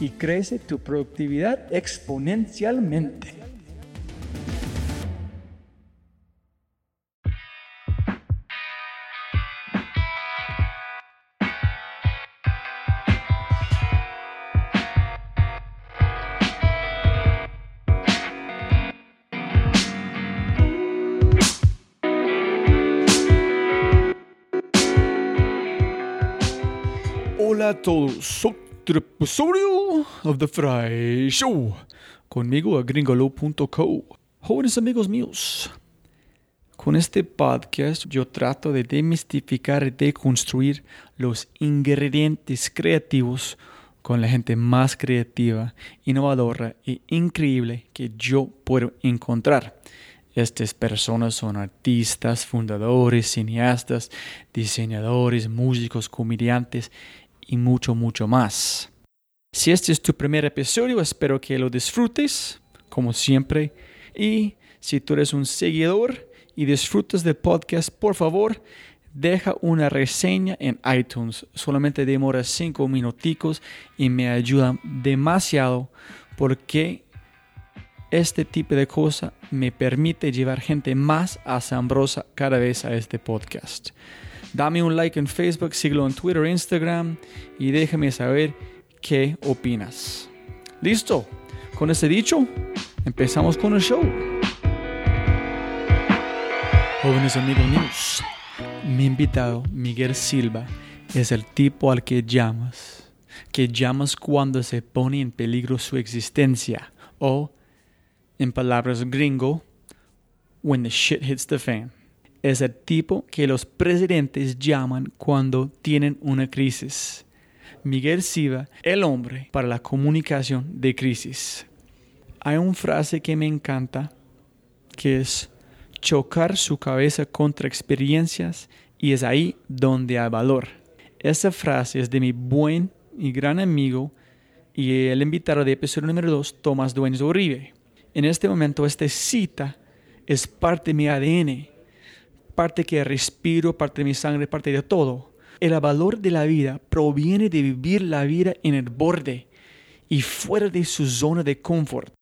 y crece tu productividad exponencialmente. Hola a todos, episodio of The Fry Show. Conmigo a gringolo.co. Jóvenes amigos míos, con este podcast yo trato de demistificar y deconstruir los ingredientes creativos con la gente más creativa, innovadora e increíble que yo puedo encontrar. Estas personas son artistas, fundadores, cineastas, diseñadores, músicos, comediantes y mucho, mucho más. Si este es tu primer episodio, espero que lo disfrutes, como siempre. Y si tú eres un seguidor y disfrutas del podcast, por favor, deja una reseña en iTunes. Solamente demora cinco minuticos y me ayuda demasiado porque este tipo de cosa me permite llevar gente más asombrosa cada vez a este podcast. Dame un like en Facebook, síguelo en Twitter, Instagram y déjame saber qué opinas. Listo. Con ese dicho, empezamos con el show. Jóvenes amigos míos, mi invitado Miguel Silva es el tipo al que llamas, que llamas cuando se pone en peligro su existencia o, en palabras gringo, when the shit hits the fan es el tipo que los presidentes llaman cuando tienen una crisis. Miguel Siva, el hombre para la comunicación de crisis. Hay una frase que me encanta que es chocar su cabeza contra experiencias y es ahí donde hay valor. Esa frase es de mi buen y gran amigo y el invitado de episodio número 2, Tomás Dueñas Uribe. En este momento esta cita es parte de mi ADN parte que respiro, parte de mi sangre, parte de todo. El valor de la vida proviene de vivir la vida en el borde y fuera de su zona de confort.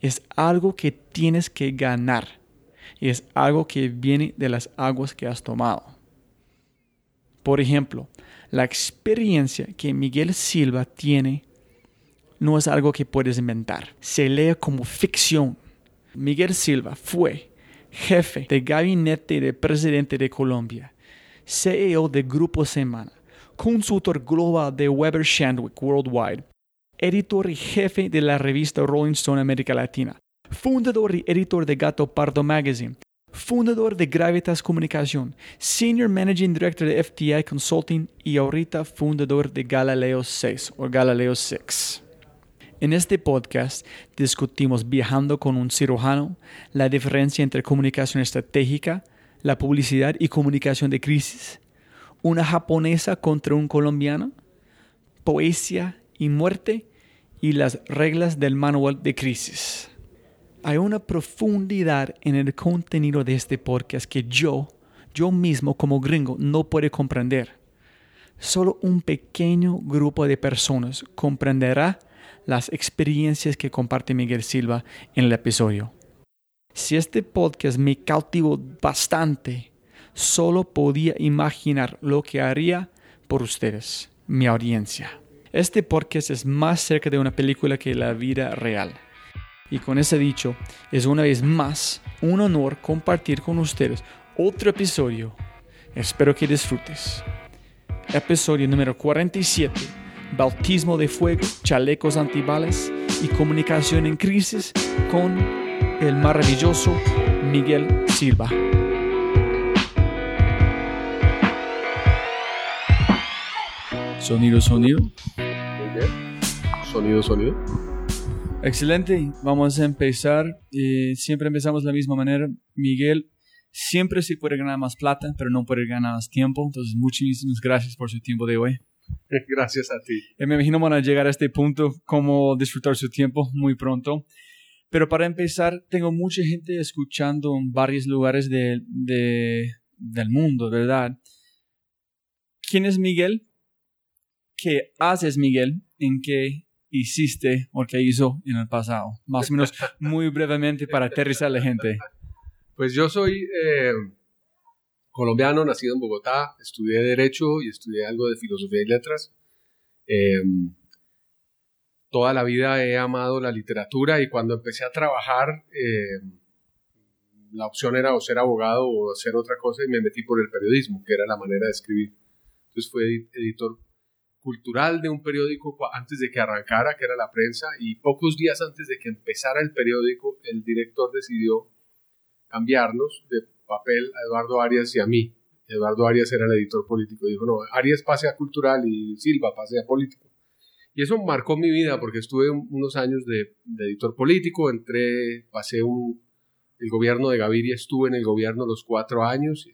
Es algo que tienes que ganar. Y es algo que viene de las aguas que has tomado. Por ejemplo, la experiencia que Miguel Silva tiene no es algo que puedes inventar. Se lee como ficción. Miguel Silva fue jefe de gabinete del presidente de Colombia, CEO de Grupo Semana, consultor global de Weber Shandwick Worldwide, editor y jefe de la revista Rolling Stone América Latina, fundador y editor de Gato Pardo Magazine, fundador de Gravitas Comunicación, Senior Managing Director de FTI Consulting y ahorita fundador de Galileo 6 o Galileo 6. En este podcast discutimos viajando con un cirujano, la diferencia entre comunicación estratégica, la publicidad y comunicación de crisis, una japonesa contra un colombiano, poesía y muerte y las reglas del manual de crisis. Hay una profundidad en el contenido de este podcast que yo, yo mismo como gringo, no puedo comprender. Solo un pequeño grupo de personas comprenderá las experiencias que comparte Miguel Silva en el episodio. Si este podcast me cautivó bastante, solo podía imaginar lo que haría por ustedes, mi audiencia. Este podcast es más cerca de una película que la vida real. Y con ese dicho, es una vez más un honor compartir con ustedes otro episodio. Espero que disfrutes. Episodio número 47. Bautismo de fuego, chalecos antibales y comunicación en crisis con el maravilloso Miguel Silva. Sonido, sonido. Muy bien. Sonido, sonido. Excelente, vamos a empezar. Eh, siempre empezamos de la misma manera. Miguel, siempre se puede ganar más plata, pero no puede ganar más tiempo. Entonces, muchísimas gracias por su tiempo de hoy. Gracias a ti. Eh, me imagino van a llegar a este punto, cómo disfrutar su tiempo muy pronto. Pero para empezar, tengo mucha gente escuchando en varios lugares de, de, del mundo, ¿verdad? ¿Quién es Miguel? ¿Qué haces, Miguel? ¿En qué hiciste o qué hizo en el pasado? Más o menos muy brevemente para aterrizar a la gente. Pues yo soy eh, colombiano, nacido en Bogotá, estudié Derecho y estudié algo de Filosofía y Letras. Eh, toda la vida he amado la literatura y cuando empecé a trabajar, eh, la opción era o ser abogado o hacer otra cosa y me metí por el periodismo, que era la manera de escribir. Entonces fui editor cultural de un periódico antes de que arrancara, que era la prensa, y pocos días antes de que empezara el periódico, el director decidió cambiarnos de papel a Eduardo Arias y a mí. Eduardo Arias era el editor político. Dijo, no, Arias pase a cultural y Silva pase a político. Y eso marcó mi vida porque estuve unos años de, editor político, entré, pasé un, el gobierno de Gaviria, estuve en el gobierno los cuatro años,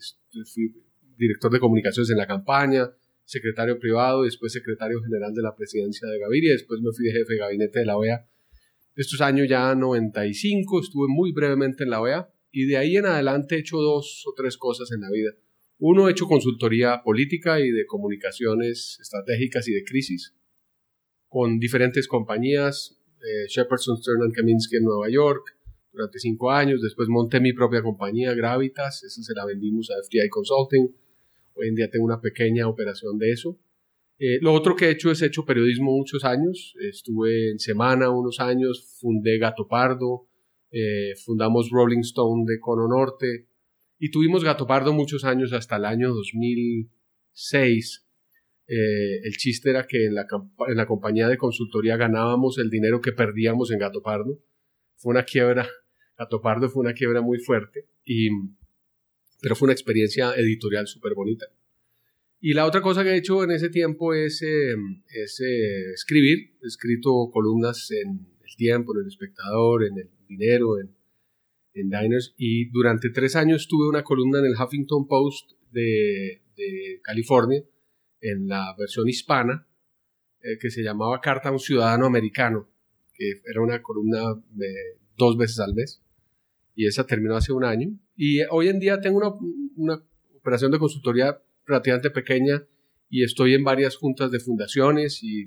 fui director de comunicaciones en la campaña, secretario privado, después secretario general de la presidencia de Gaviria, después me fui de jefe de gabinete de la OEA. Estos años ya 95, estuve muy brevemente en la OEA y de ahí en adelante he hecho dos o tres cosas en la vida. Uno, he hecho consultoría política y de comunicaciones estratégicas y de crisis con diferentes compañías, eh, Shepardson, Stern Kaminsky en Nueva York, durante cinco años. Después monté mi propia compañía, Gravitas, esa se la vendimos a FTI Consulting Hoy en día tengo una pequeña operación de eso. Eh, lo otro que he hecho es he hecho periodismo muchos años. Estuve en Semana unos años, fundé Gato Pardo, eh, fundamos Rolling Stone de Cono Norte y tuvimos Gato Pardo muchos años hasta el año 2006. Eh, el chiste era que en la, en la compañía de consultoría ganábamos el dinero que perdíamos en Gato Pardo. Fue una quiebra, Gato Pardo fue una quiebra muy fuerte y pero fue una experiencia editorial súper bonita. Y la otra cosa que he hecho en ese tiempo es, eh, es eh, escribir. He escrito columnas en El Tiempo, en El Espectador, en El Dinero, en, Diners. Y durante tres años tuve una columna en el Huffington Post de, de California, en la versión hispana, eh, que se llamaba Carta a un Ciudadano Americano, que era una columna de dos veces al mes. Y esa terminó hace un año. Y hoy en día tengo una, una operación de consultoría relativamente pequeña y estoy en varias juntas de fundaciones y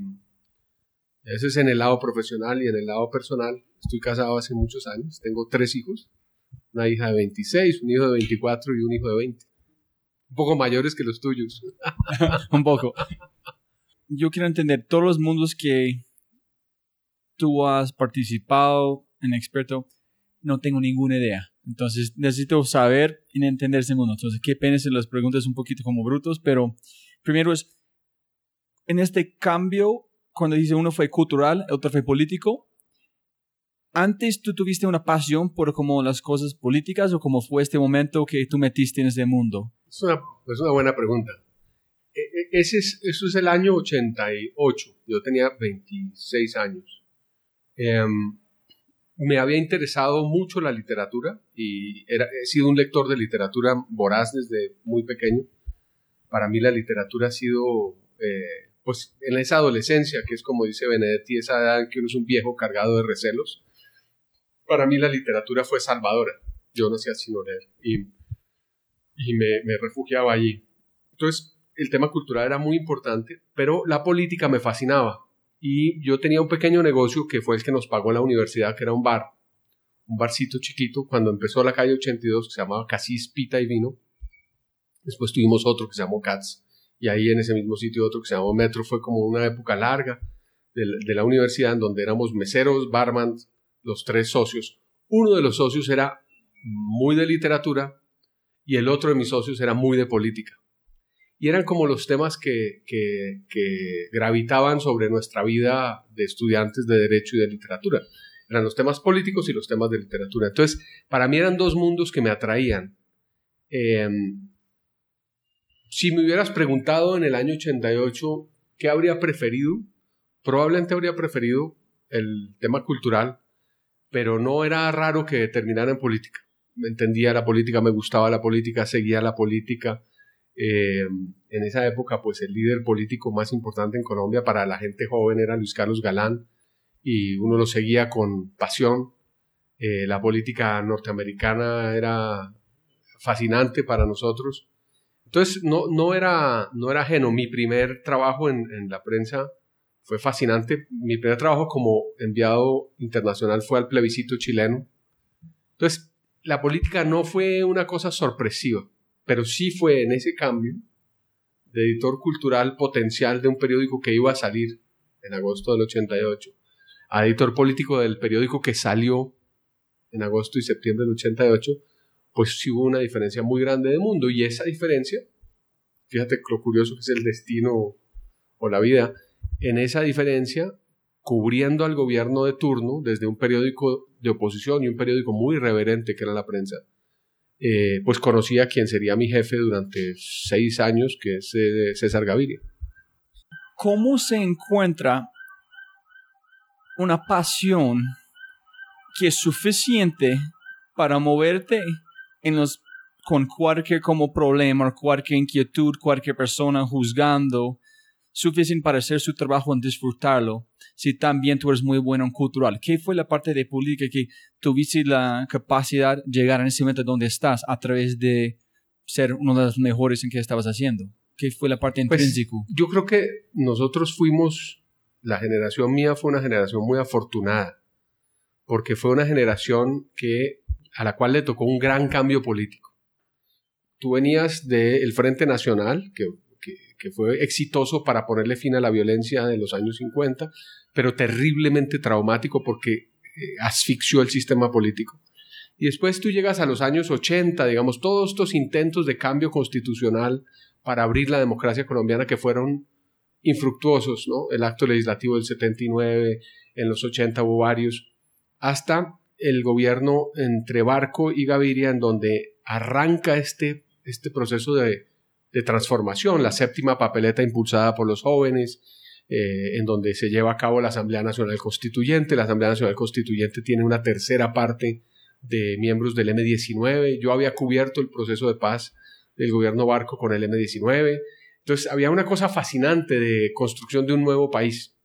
ese es en el lado profesional y en el lado personal. Estoy casado hace muchos años, tengo tres hijos, una hija de 26, un hijo de 24 y un hijo de 20. Un poco mayores que los tuyos. un poco. Yo quiero entender todos los mundos que tú has participado en experto, no tengo ninguna idea. Entonces necesito saber y entender ese mundo. Entonces, qué pena si las preguntas un poquito como brutos, pero primero es, en este cambio, cuando dice uno fue cultural, otro fue político, ¿Antes tú tuviste una pasión por como las cosas políticas o cómo fue este momento que tú metiste en ese mundo? Es una, es una buena pregunta. E, e, ese es, eso es el año 88. Yo tenía 26 años. Em, me había interesado mucho la literatura y era, he sido un lector de literatura voraz desde muy pequeño. Para mí la literatura ha sido, eh, pues en esa adolescencia, que es como dice Benedetti, esa edad en que uno es un viejo cargado de recelos, para mí la literatura fue salvadora. Yo no hacía sino leer y, y me, refugiaba allí. Entonces, el tema cultural era muy importante, pero la política me fascinaba y yo tenía un pequeño negocio que fue el que nos pagó en la universidad, que era un bar, un barcito chiquito, cuando empezó la calle 82, que se llamaba Casis Pita y Vino. Después tuvimos otro que se llamó Cats, y ahí en ese mismo sitio otro que se llamó Metro. Fue como una época larga de, la universidad en donde éramos meseros, barman, los tres socios. Uno de los socios era muy de literatura y el otro de mis socios era muy de política y eran como los temas que, gravitaban sobre nuestra vida de estudiantes de derecho y de literatura. Eran los temas políticos y los temas de literatura. Entonces, para mí eran dos mundos que me atraían. Em, si me hubieras preguntado en el año 88 qué habría preferido, probablemente habría preferido el tema cultural, pero no era raro que terminara en política. Me entendía la política, me gustaba la política, seguía la política eh, en esa época, pues el líder político más importante en Colombia para la gente joven era Luis Carlos Galán y uno lo seguía con pasión. Eh, la política norteamericana era fascinante para nosotros. Entonces, no, no, era, no era ajeno. Mi primer trabajo en, en la prensa fue fascinante. Mi primer trabajo como enviado internacional fue al plebiscito chileno. Entonces, la política no fue una cosa sorpresiva pero sí fue en ese cambio de editor cultural potencial de un periódico que iba a salir en agosto del 88 a editor político del periódico que salió en agosto y septiembre del 88, pues sí hubo una diferencia muy grande de mundo y esa diferencia, fíjate lo curioso que es el destino o la vida, en esa diferencia, cubriendo al gobierno de turno desde un periódico de oposición y un periódico muy irreverente que era la prensa, eh, pues conocí a quien sería mi jefe durante seis años, que es eh, César Gaviria. ¿Cómo se encuentra una pasión que es suficiente para moverte en los, con cualquier como problema, cualquier inquietud, cualquier persona juzgando, suficiente para hacer su trabajo en disfrutarlo, si también tú eres muy bueno en cultural. ¿Qué fue la parte de política que tuviste la capacidad de llegar en ese momento donde estás a través de ser uno de los mejores en que estabas haciendo? ¿Qué fue la parte pues, intrínseca? yo creo que nosotros fuimos, la generación mía fue una generación muy afortunada, porque fue una generación que, a la cual le tocó un gran cambio político. Tú venías del Frente Nacional, que que, fue exitoso para ponerle fin a la violencia de los años 50, pero terriblemente traumático porque eh, asfixió el sistema político. Y después tú llegas a los años 80, digamos, todos estos intentos de cambio constitucional para abrir la democracia colombiana que fueron infructuosos, ¿no? El acto legislativo del 79, en los 80 hubo varios, hasta el gobierno entre Barco y Gaviria, en donde arranca este, este proceso de de transformación, la séptima papeleta impulsada por los jóvenes, eh, en donde se lleva a cabo la Asamblea Nacional Constituyente. La Asamblea Nacional Constituyente tiene una tercera parte de miembros del M19. Yo había cubierto el proceso de paz del gobierno Barco con el M19. Entonces había una cosa fascinante de construcción de un nuevo país,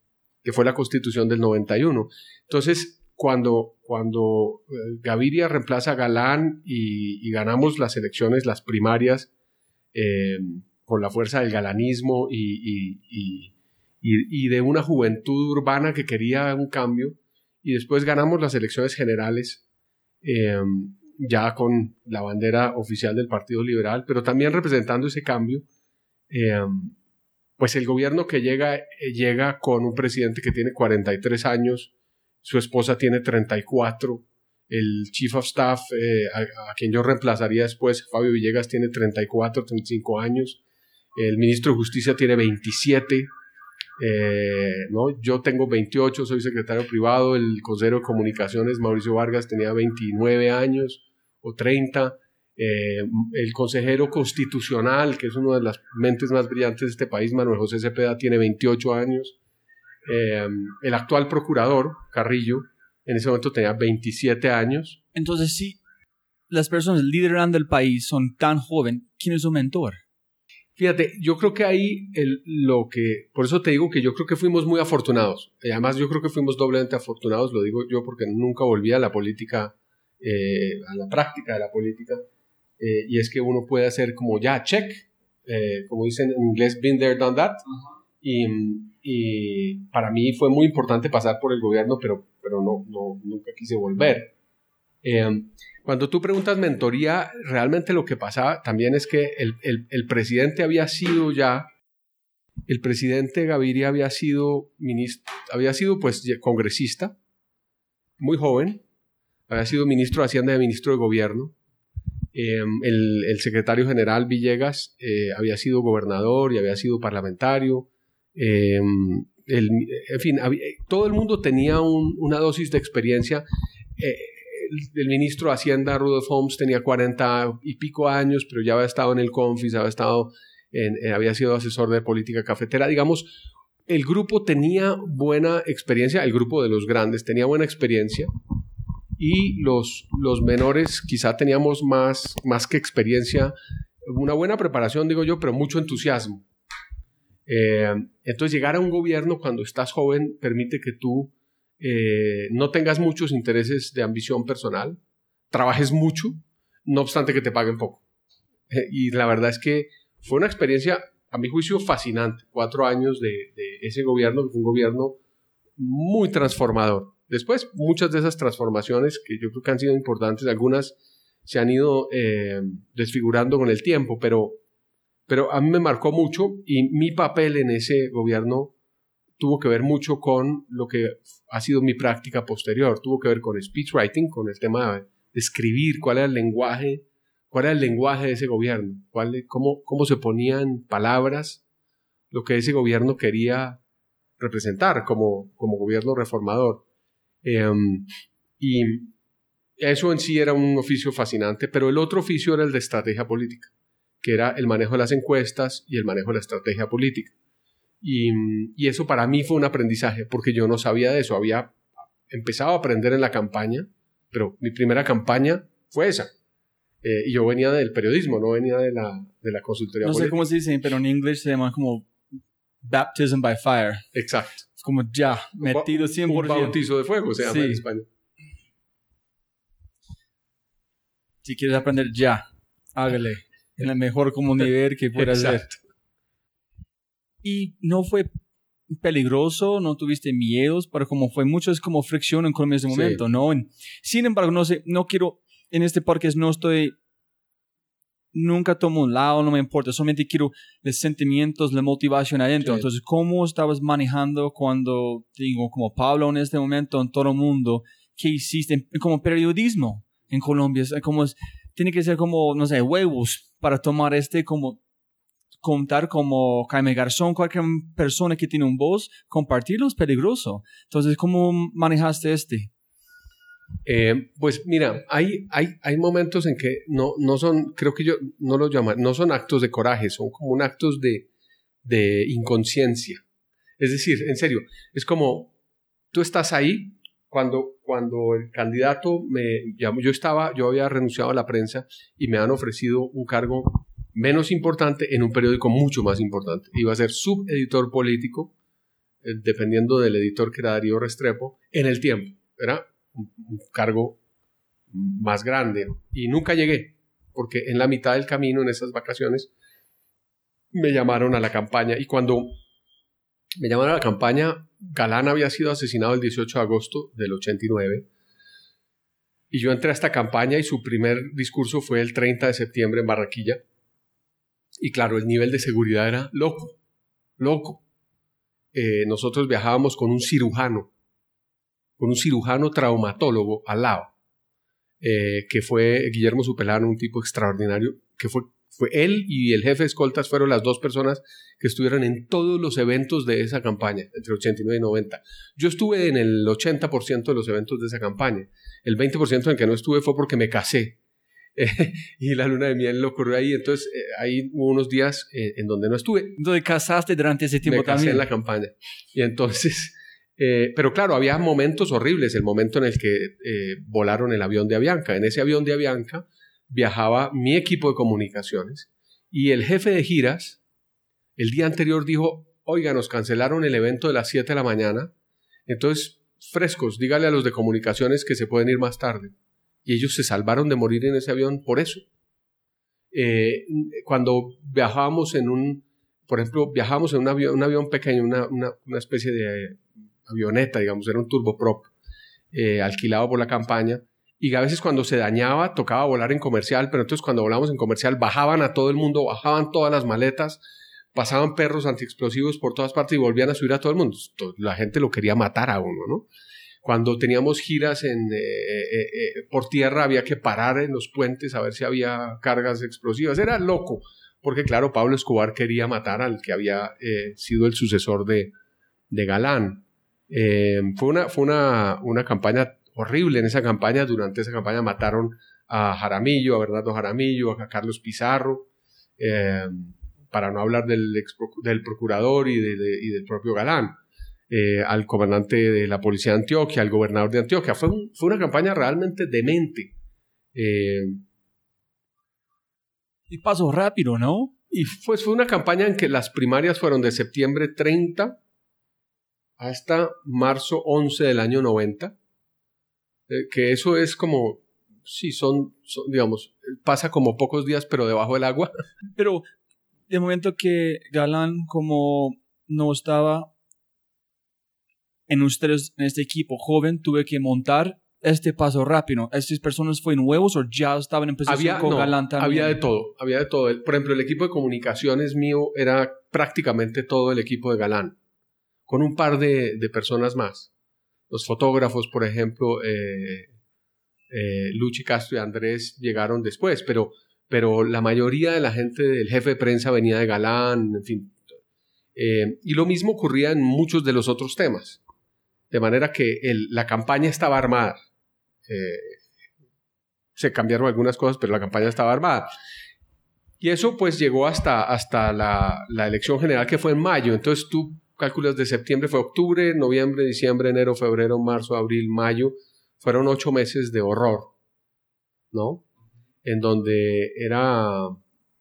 que fue la constitución del 91. Entonces, cuando, cuando eh, Gaviria reemplaza a Galán y ganamos las elecciones, las primarias, eh, con la fuerza del galanismo y, y, de una juventud urbana que quería un cambio. Y después ganamos las elecciones generales eh, ya con la bandera oficial del Partido Liberal, pero también representando ese cambio. Eh, pues el gobierno que llega llega con un presidente que tiene 43 años, su esposa tiene 34, el Chief of Staff, eh, a, quien yo reemplazaría después, Fabio Villegas, tiene 34, 35 años. El ministro de Justicia tiene 27. Eh, ¿no? Yo tengo 28, soy secretario privado, el consejero de comunicaciones Mauricio Vargas tenía 29 años o 30, eh, el consejero constitucional, que es una de las mentes más brillantes de este país, Manuel José Cepeda, tiene 28 años, el actual procurador, Carrillo, en ese momento tenía 27 años. Entonces, si las personas liderando el país son tan jóvenes, ¿quién es su mentor? Fíjate, yo creo que ahí el, lo que, por eso te digo que yo creo que fuimos muy afortunados. Y además yo creo que fuimos doblemente afortunados, lo digo yo porque nunca volví a la política, eh, a la práctica de la política. Eh, y es que uno puede hacer como ya, check, eh, como dicen en inglés, been there, done that. Y, y, para mí fue muy importante pasar por el gobierno, pero, pero no, no nunca quise volver. Cuando tú preguntas mentoría, realmente lo que pasaba también es que el, presidente había sido ya, el presidente Gaviria había sido ministro, había sido pues congresista, muy joven, había sido ministro de Hacienda y ministro de Gobierno. Em, el, secretario general Villegas eh, había sido gobernador y había sido parlamentario. En fin, todo el mundo tenía una dosis de experiencia. Eh, el, ministro de Hacienda, Rudolf Holmes, tenía 40 y pico años, pero ya había estado en el Confis, había, estado eh, había sido asesor de política cafetera. Digamos, el grupo tenía buena experiencia, el grupo de los grandes tenía buena experiencia y los, menores quizá teníamos más que experiencia, una buena preparación, digo yo, pero mucho entusiasmo. Eh, entonces llegar a un gobierno cuando estás joven permite que tú eh, no tengas muchos intereses de ambición personal, trabajes mucho, no obstante que te paguen poco. Eh, y la verdad es que fue una experiencia, a mi juicio, fascinante. Cuatro años de, ese gobierno, un gobierno muy transformador. Después, muchas de esas transformaciones, que yo creo que han sido importantes, algunas se han ido eh, desfigurando con el tiempo, pero, pero a mí me marcó mucho y mi papel en ese gobierno tuvo que ver mucho con lo que ha sido mi práctica posterior, tuvo que ver con speechwriting, con el tema de escribir, cuál era el lenguaje, cuál era el lenguaje de ese gobierno, cuál, cómo, cómo se ponían palabras lo que ese gobierno quería representar como, como gobierno reformador. Em, y eso en sí era un oficio fascinante, pero el otro oficio era el de estrategia política, que era el manejo de las encuestas y el manejo de la estrategia política. Y, eso para mí fue un aprendizaje, porque yo no sabía de eso. Había empezado a aprender en la campaña, pero mi primera campaña fue esa. Eh, y yo venía del periodismo, no venía de la, de la consultoría. No sé cómo se dice, pero en inglés se llama como baptism by fire. Exacto. Es como ya, metido 100%. Un bautizo de fuego se llama en España. Si quieres aprender ya, hágale en la mejor comunidad que pueda hacer y no fue peligroso, no tuviste miedos, pero como fue mucho, es como fricción en Colombia en ese momento, ¿no? sin embargo, no sé, no quiero, en este parque no estoy, nunca tomo un lado, no me importa, solamente quiero los sentimientos, la motivación adentro. Entonces, ¿cómo estabas manejando cuando, digo, como Pablo en este momento, en todo el mundo, qué hiciste como periodismo en Colombia? Como tiene que ser como, no sé, huevos para tomar este como contar como Jaime Garzón, cualquier persona que tiene un voz, compartirlo es peligroso. Entonces, ¿cómo manejaste este? Eh, pues mira, hay, hay, hay momentos en que no, no son, creo que yo no los llamo, no son actos de coraje, son como actos de, de inconsciencia. Es decir, en serio, es como tú estás ahí cuando, cuando el candidato me llamó, yo estaba, yo había renunciado a la prensa y me han ofrecido un cargo menos importante en un periódico mucho más importante. Iba a ser subeditor político, eh, dependiendo del editor que era Darío Restrepo, en el tiempo. Era un, cargo más grande. Y nunca llegué, porque en la mitad del camino, en esas vacaciones, me llamaron a la campaña. Y cuando me llamaron a la campaña, Galán había sido asesinado el 18 de agosto del 89. Y yo entré a esta campaña y su primer discurso fue el 30 de septiembre en Barranquilla. Y claro, el nivel de seguridad era loco, loco. Eh, nosotros viajábamos con un cirujano, con un cirujano traumatólogo al lado, eh, que fue Guillermo Supelano, un tipo extraordinario, que fue Fue él y el jefe de escoltas fueron las dos personas que estuvieron en todos los eventos de esa campaña, entre 89 y 90. Yo estuve en el 80% de los eventos de esa campaña. El 20% en el que no estuve fue porque me casé. y la luna de miel lo ocurrió ahí. Entonces, eh, ahí hubo unos días eh, en donde no estuve. Entonces, casaste durante ese tiempo me casé también. en la campaña. Y entonces, eh, pero claro, había momentos horribles. El momento en el que volaron el avión de Avianca. En ese avión de Avianca viajaba mi equipo de comunicaciones y el jefe de giras el día anterior dijo, oiga, nos cancelaron el evento de las 7 de la mañana, entonces frescos, dígale a los de comunicaciones que se pueden ir más tarde. Y ellos se salvaron de morir en ese avión por eso. Eh, cuando viajábamos en un, por ejemplo, viajábamos en un avión, un avión pequeño, una, una, especie de avioneta, digamos, era un turboprop, eh, alquilado por la campaña, y a veces cuando se dañaba tocaba volar en comercial, pero entonces cuando volamos en comercial bajaban a todo el mundo, bajaban todas las maletas, pasaban perros antiexplosivos por todas partes y volvían a subir a todo el mundo. La gente lo quería matar a uno, ¿no? Cuando teníamos giras en, eh, eh, eh, por tierra había que parar en los puentes a ver si había cargas explosivas. Era loco, porque claro, Pablo Escobar quería matar al que había sido el sucesor de, de Galán. fue una, fue una, una campaña horrible en esa campaña. Durante esa campaña mataron a Jaramillo, a Bernardo Jaramillo, a Carlos Pizarro, para no hablar del, del procurador y, y del propio Galán. Eh, al comandante de la policía de Antioquia, al gobernador de Antioquia. Fue, fue una campaña realmente demente. Eh, y pasó rápido, ¿no? Y pues fue una campaña en que las primarias fueron de septiembre 30 hasta marzo 11 del año 90. Eh, que eso es como, sí, son, digamos, pasa como pocos días, pero debajo del agua. Pero de momento que Galán, como no estaba en ustedes, en este equipo joven, tuve que montar este paso rápido. ¿Estas personas fueron nuevos o ya estaban en posición con Galán también? Había de todo, había de todo. Por ejemplo, el equipo de comunicaciones mío era prácticamente todo el equipo de Galán, con un par de, personas más. Los fotógrafos, por ejemplo, eh, eh, Luchi Castro y Andrés llegaron después, pero, pero la mayoría de la gente del jefe de prensa venía de Galán, en fin. Eh, y lo mismo ocurría en muchos de los otros temas. De manera que la campaña estaba armada. Se cambiaron algunas cosas, pero la campaña estaba armada. Y eso pues llegó hasta, hasta la, elección general que fue en mayo. Entonces tú calculas de septiembre fue octubre, noviembre, diciembre, enero, febrero, marzo, abril, mayo. Fueron ocho meses de horror, ¿no? En donde era...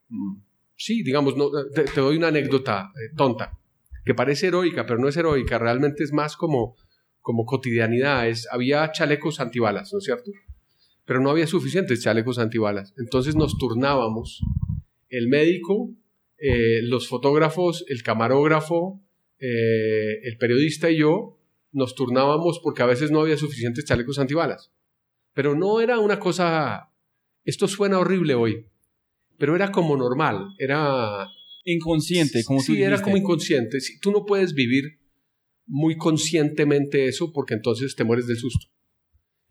Mm, sí, digamos, no, te, doy una anécdota eh, tonta, que parece heroica, pero no es heroica, realmente es más como como cotidianidad. Es, había chalecos antibalas, ¿no es cierto? Pero no había suficientes chalecos antibalas. Entonces nos turnábamos el médico, eh, los fotógrafos, el camarógrafo, eh, el periodista y yo nos turnábamos porque a veces no había suficientes chalecos antibalas. Pero no era una cosa, esto suena horrible hoy, pero era como normal, era... Inconsciente, como sí, era como inconsciente. Tú no puedes vivir muy conscientemente eso porque entonces te mueres del susto.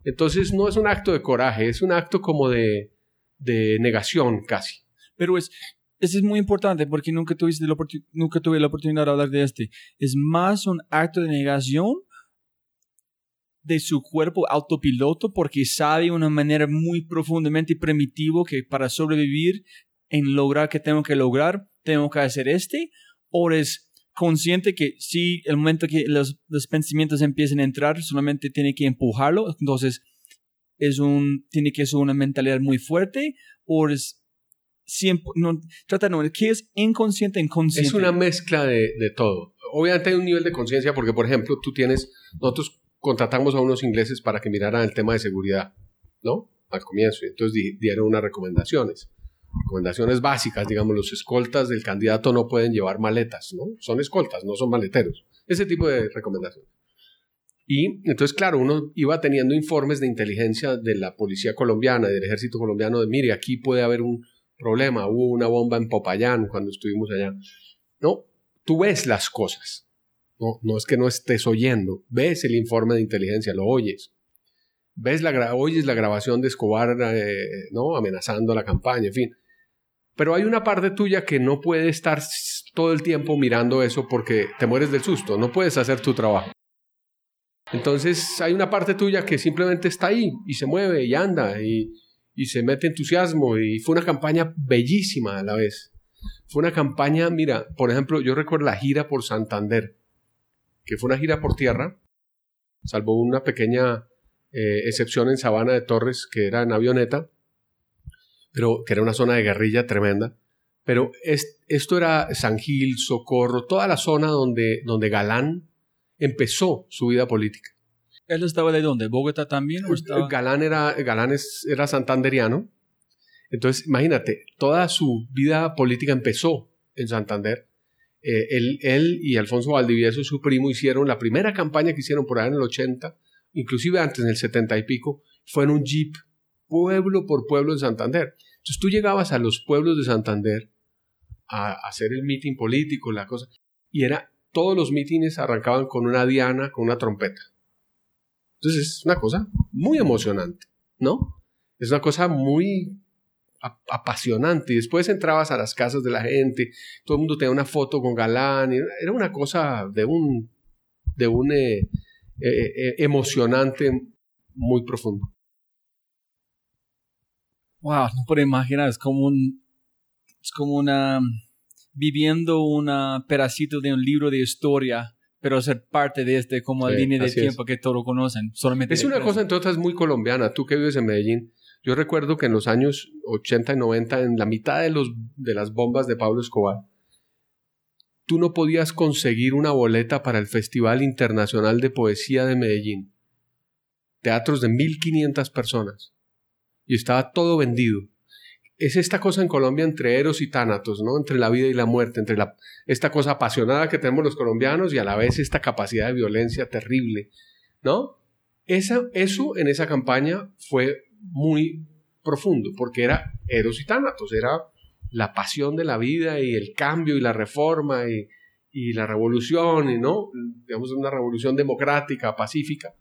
Entonces no es un acto de coraje, es un acto como de, de negación casi. Pero es, eso es muy importante porque nunca, tuviste nunca tuve la oportunidad de hablar de este. Es más un acto de negación de su cuerpo autopiloto porque sabe de una manera muy profundamente primitivo que para sobrevivir en lograr que tengo que lograr, tengo que hacer este, o es consciente que si el momento que los, los, pensamientos empiecen a entrar, solamente tiene que empujarlo. Entonces, es un, tiene que ser una mentalidad muy fuerte o es siempre, no, trata no, ¿qué es inconsciente, inconsciente? Es una mezcla de, de todo. Obviamente hay un nivel de conciencia porque, por ejemplo, tú tienes, nosotros contratamos a unos ingleses para que miraran el tema de seguridad, ¿no? Al comienzo, y entonces dieron unas recomendaciones recomendaciones básicas, digamos, los escoltas del candidato no pueden llevar maletas, ¿no? Son escoltas, no son maleteros. Ese tipo de recomendaciones. Y entonces, claro, uno iba teniendo informes de inteligencia de la policía colombiana, del ejército colombiano, de, mire, aquí puede haber un problema, hubo una bomba en Popayán cuando estuvimos allá. No, tú ves las cosas. No, no es que no estés oyendo, ves el informe de inteligencia, lo oyes. Ves la, oyes la grabación de Escobar, eh, ¿no? Amenazando la campaña, en fin Pero hay una parte tuya que no puede estar todo el tiempo mirando eso porque te mueres del susto, no puedes hacer tu trabajo. Entonces hay una parte tuya que simplemente está ahí y se mueve y anda y, y se mete entusiasmo y fue una campaña bellísima a la vez. Fue una campaña, mira, por ejemplo, yo recuerdo la gira por Santander, que fue una gira por tierra, salvo una pequeña eh, excepción en Sabana de Torres, que era en avioneta, pero que era una zona de guerrilla tremenda. Pero esto era San Gil, Socorro, toda la zona donde, donde Galán empezó su vida política. ¿Él estaba de dónde? ¿Bogotá también? O Galán, era, Galán era santanderiano. Entonces, imagínate, toda su vida política empezó en Santander. Eh, él, él, y Alfonso Valdivieso, su primo, hicieron la primera campaña que hicieron por ahí en el 80, inclusive antes, en el 70 y pico, fue en un jeep, pueblo por pueblo en Santander. Entonces tú llegabas a los pueblos de Santander a, a hacer el meeting político, la cosa, y era todos los mítines arrancaban con una diana, con una trompeta. Entonces es una cosa muy emocionante, ¿no? Es una cosa muy apasionante. Y después entrabas a las casas de la gente, todo el mundo tenía una foto con Galán, era una cosa de un, de un eh, eh, eh, emocionante muy profundo. Wow, no puedo imaginar, es como un, es como una viviendo un pedacito de un libro de historia, pero ser parte de este como línea de tiempo que todos conocen. Solamente es una cosa, entre otras, muy colombiana. Tú que vives en Medellín, yo recuerdo que en los años 80 y 90, en la mitad de, los, de las bombas de Pablo Escobar, tú no podías conseguir una boleta para el Festival Internacional de Poesía de Medellín. Teatros de 1.500 personas. Y estaba todo vendido es esta cosa en Colombia entre Eros y Tánatos, ¿no? Entre la vida y la muerte, entre la, esta cosa apasionada que tenemos los colombianos y a la vez esta capacidad de violencia terrible, ¿no? Esa, eso en esa campaña fue muy profundo, porque era Eros y Tánatos, era la pasión de la vida y el cambio y la reforma y, la revolución, y no, digamos, una revolución democrática, pacífica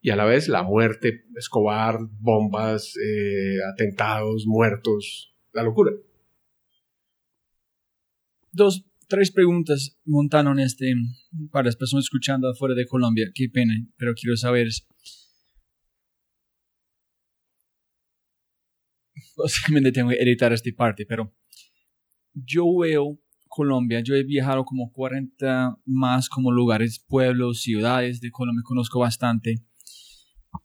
y a la vez la muerte, Escobar, bombas, eh, atentados, muertos, la locura. Dos, tres preguntas montando en este, para las personas escuchando afuera de Colombia, qué pena, pero quiero saber. Básicamente tengo que editar esta parte, pero yo veo Colombia, yo he viajado como 40 más como lugares, pueblos, ciudades de Colombia, conozco bastante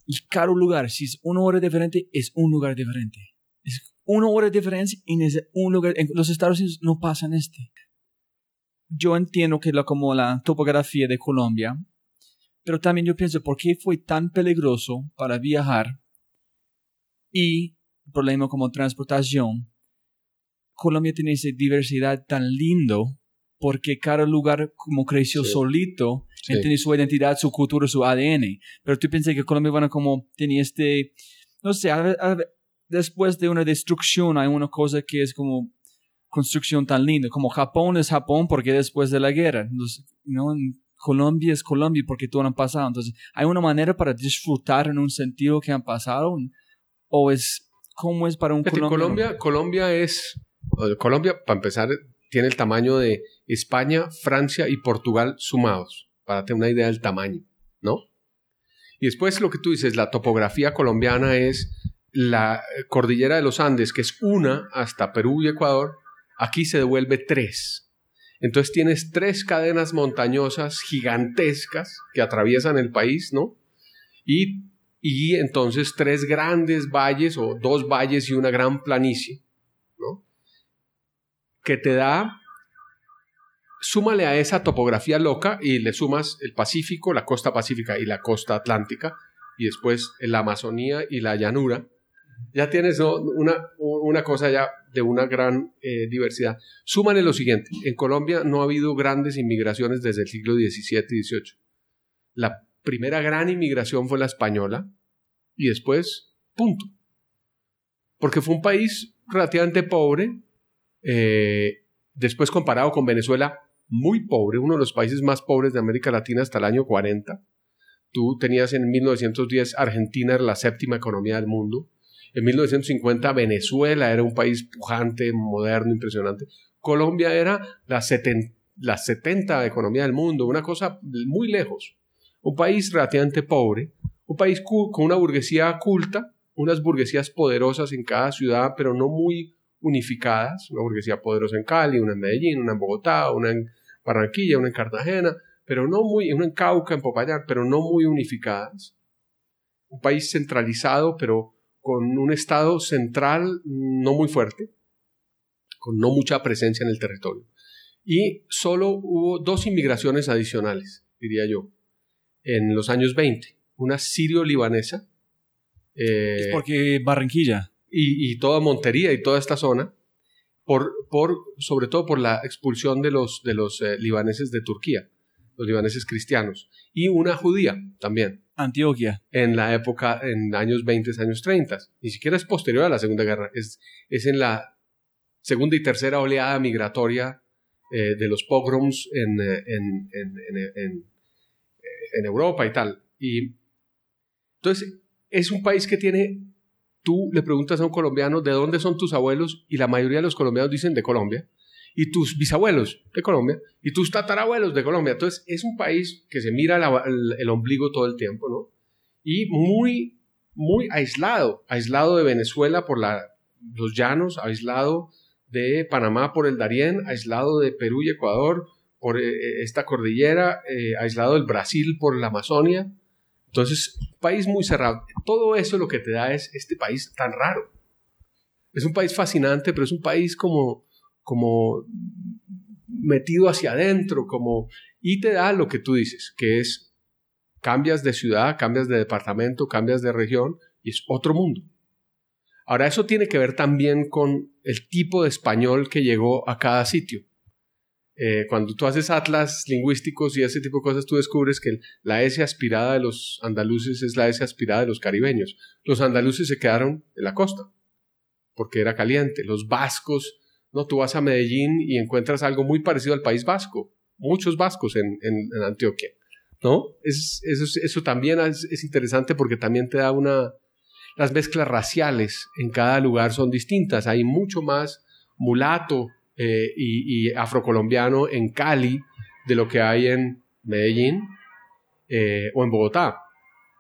y cada lugar, si es una hora diferente, es un lugar diferente. Es una hora de diferencia y es un lugar. En los Estados Unidos no pasa en este. Yo entiendo que la, como la topografía de Colombia, pero también yo pienso, ¿por qué fue tan peligroso para viajar? Y problema como transportación. Colombia tiene esa diversidad tan lindo porque cada lugar como creció solito, tiene su identidad, su cultura, su ADN. Pero tú piensas que Colombia, bueno, como tenía este, no sé, después de una destrucción hay una cosa que es como construcción tan linda, como Japón es Japón porque después de la guerra, ¿no? Colombia es Colombia porque todo han pasado. Entonces, ¿hay una manera para disfrutar en un sentido que han pasado? ¿O es, cómo es para un Colombia? Colombia es, Colombia, para empezar, tiene el tamaño de España, Francia y Portugal sumados, para tener una idea del tamaño, ¿no? Y después lo que tú dices, la topografía colombiana es la cordillera de los Andes, que es una hasta Perú y Ecuador, aquí se devuelve tres. Entonces tienes tres cadenas montañosas gigantescas que atraviesan el país, ¿no? Y, y entonces tres grandes valles o dos valles y una gran planicie que te da, súmale a esa topografía loca y le sumas el Pacífico, la costa pacífica y la costa atlántica, y después la Amazonía y la llanura, ya tienes una, una, cosa ya de una gran eh, diversidad. Súmale lo siguiente, en Colombia no ha habido grandes inmigraciones desde el siglo XVII y XVIII. La primera gran inmigración fue la española y después, punto. Porque fue un país relativamente pobre, eh, después comparado con Venezuela, muy pobre, uno de los países más pobres de América Latina hasta el año 40. Tú tenías en 1910 Argentina era la séptima economía del mundo En 1950 Venezuela era un país pujante, moderno, impresionante. Colombia era la, 70, la 70 economía del mundo, una cosa muy lejos. Un país relativamente pobre, un país con una burguesía culta, unas burguesías poderosas en cada ciudad, pero no muy unificadas, una burguesía poderosa en Cali, una en Medellín, una en Bogotá, una en Barranquilla, una en Cartagena, pero no muy, una en Cauca, en Popayán, pero no muy unificadas. Un país centralizado, pero con un Estado central no muy fuerte, con no mucha presencia en el territorio. Y solo hubo dos inmigraciones adicionales, diría yo, en los años 20. Una sirio-libanesa. es porque Barranquilla y, toda Montería y toda esta zona, por, por, sobre todo por la expulsión de los, de los eh, libaneses de Turquía, los libaneses cristianos, y una judía también. Antioquia. En la época, en años 20, años 30. Ni siquiera es posterior a la Segunda Guerra, es, es en la segunda y tercera oleada migratoria eh, de los pogroms en, eh, en, en, en, Europa y tal. Y entonces, es un país que tiene tú le preguntas a un colombiano de dónde son tus abuelos y la mayoría de los colombianos dicen de Colombia, y tus bisabuelos de Colombia, y tus tatarabuelos de Colombia. Entonces es un país que se mira el, ombligo todo el tiempo, ¿no? Y muy, muy aislado, aislado de Venezuela por la, los llanos, aislado de Panamá por el Darién, aislado de Perú y Ecuador por eh, esta cordillera, eh, aislado del Brasil por la Amazonia, entonces, país muy cerrado. Todo eso lo que te da es este país tan raro. Es un país fascinante, pero es un país como, como metido hacia adentro, como, y te da lo que tú dices, que es cambias de ciudad, cambias de departamento, cambias de región, y es otro mundo. Ahora, eso tiene que ver también con el tipo de español que llegó a cada sitio. Eh, cuando tú haces atlas lingüísticos y ese tipo de cosas, tú descubres que la S aspirada de los andaluces es la S aspirada de los caribeños. Los andaluces se quedaron en la costa, porque era caliente. Los vascos, no, tú vas a Medellín y encuentras algo muy parecido al país vasco, muchos vascos en, Antioquia, ¿no? Es, eso también es, interesante porque también te da una... Las mezclas raciales en cada lugar son distintas, hay mucho más mulato eh, y, afrocolombiano en Cali de lo que hay en Medellín eh, o en Bogotá,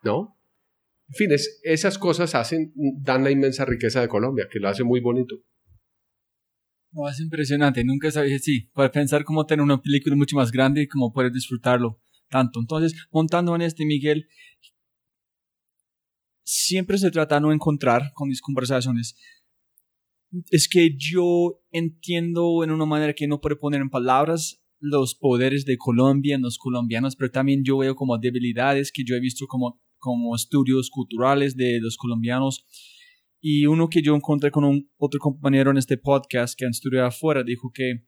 ¿no? En fin, esas cosas hacen, dan la inmensa riqueza de Colombia, que lo hace muy bonito. No, es impresionante, nunca sabía, sí, puedes pensar cómo tener una película mucho más grande y cómo puedes disfrutarlo tanto. Entonces, montando en este, Miguel, siempre se trata de no encontrar con mis conversaciones es que yo entiendo en una manera que no puedo poner en palabras los poderes de Colombia en los colombianos, pero también yo veo como debilidades que yo he visto como, como estudios culturales de los colombianos. Y uno que yo encontré con un, otro compañero en este podcast que han estudiado afuera dijo que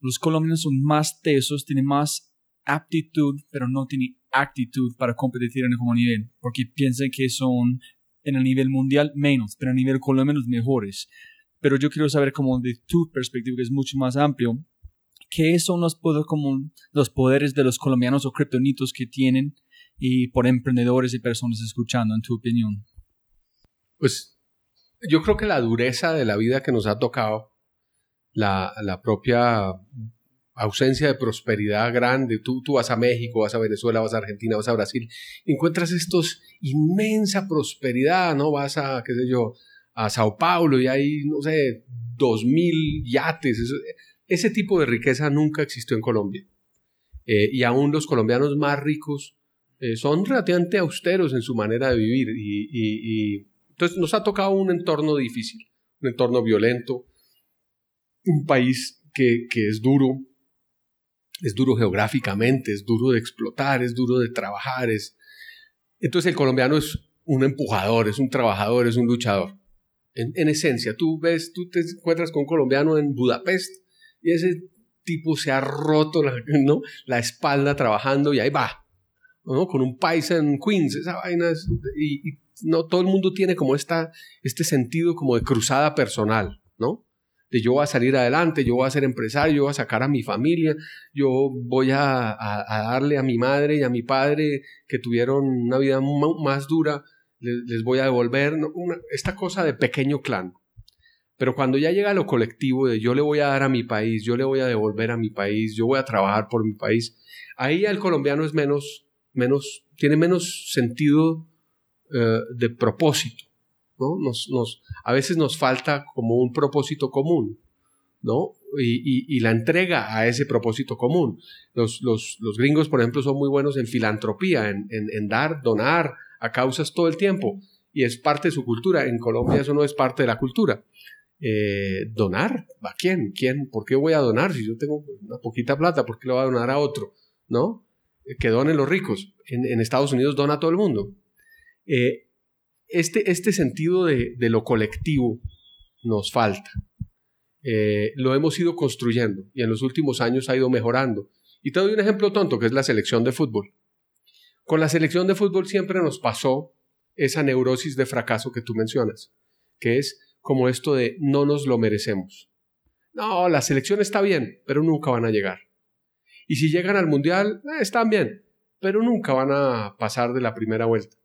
los colombianos son más tesos, tienen más aptitud, pero no tienen actitud para competir en el mismo nivel, porque piensan que son en el nivel mundial menos, pero a nivel colombiano mejores pero yo quiero saber como de tu perspectiva, que es mucho más amplio, ¿qué son los los poderes de los colombianos o criptonitos que tienen y por emprendedores y personas escuchando, en tu opinión? Pues yo creo que la dureza de la vida que nos ha tocado, la, la propia ausencia de prosperidad grande. Tú, tú vas a México, vas a Venezuela, vas a Argentina, vas a Brasil, encuentras estos inmensa prosperidad, ¿no? Vas a, qué sé yo, a Sao Paulo y hay, no sé, dos mil yates. ese tipo de riqueza nunca existió en Colombia. Eh, y aún los colombianos más ricos eh, son relativamente austeros en su manera de vivir. Y, entonces nos ha tocado un entorno difícil, un entorno violento, un país que, que es duro, es duro geográficamente, es duro de explotar, es duro de trabajar. Es... Entonces el colombiano es un empujador, es un trabajador, es un luchador. En, esencia, tú ves, tú te encuentras con un colombiano en Budapest y ese tipo se ha roto la, ¿no? la espalda trabajando y ahí va, ¿no? con un paisa en Queens, esa vaina y, no todo el mundo tiene como esta, este sentido como de cruzada personal, ¿no? De yo voy a salir adelante, yo voy a ser empresario, yo voy a sacar a mi familia, yo voy a, a, darle a mi madre y a mi padre que tuvieron una vida más dura les, voy a devolver, esta cosa de pequeño clan. Pero cuando ya llega lo colectivo de yo le voy a dar a mi país, yo le voy a devolver a mi país, yo voy a trabajar por mi país, ahí el colombiano es menos, menos, tiene menos sentido eh, de propósito. ¿no? Nos, nos, a veces nos falta como un propósito común, ¿no? Y, y, la entrega a ese propósito común. Los, los, los, gringos, por ejemplo, son muy buenos en filantropía, en, en dar, donar a causas todo el tiempo. Y es parte de su cultura. En Colombia eso no es parte de la cultura. Eh, donar, ¿a quién? ¿Quién? ¿Por qué voy a donar? Si yo tengo una poquita plata, ¿por qué le voy a donar a otro? ¿No? Eh, que donen los ricos. En, en Estados Unidos dona a todo el mundo. Eh, este, este sentido de, de, lo colectivo nos falta. lo hemos ido construyendo y en los últimos años ha ido mejorando. Y te doy un ejemplo tonto, que es la selección de fútbol. Con la selección de fútbol siempre nos pasó esa neurosis de fracaso que tú mencionas, que es como esto de no nos lo merecemos. No, la selección está bien, pero nunca van a llegar. Y si llegan al Mundial, eh, están bien, pero nunca van a pasar de la primera vuelta.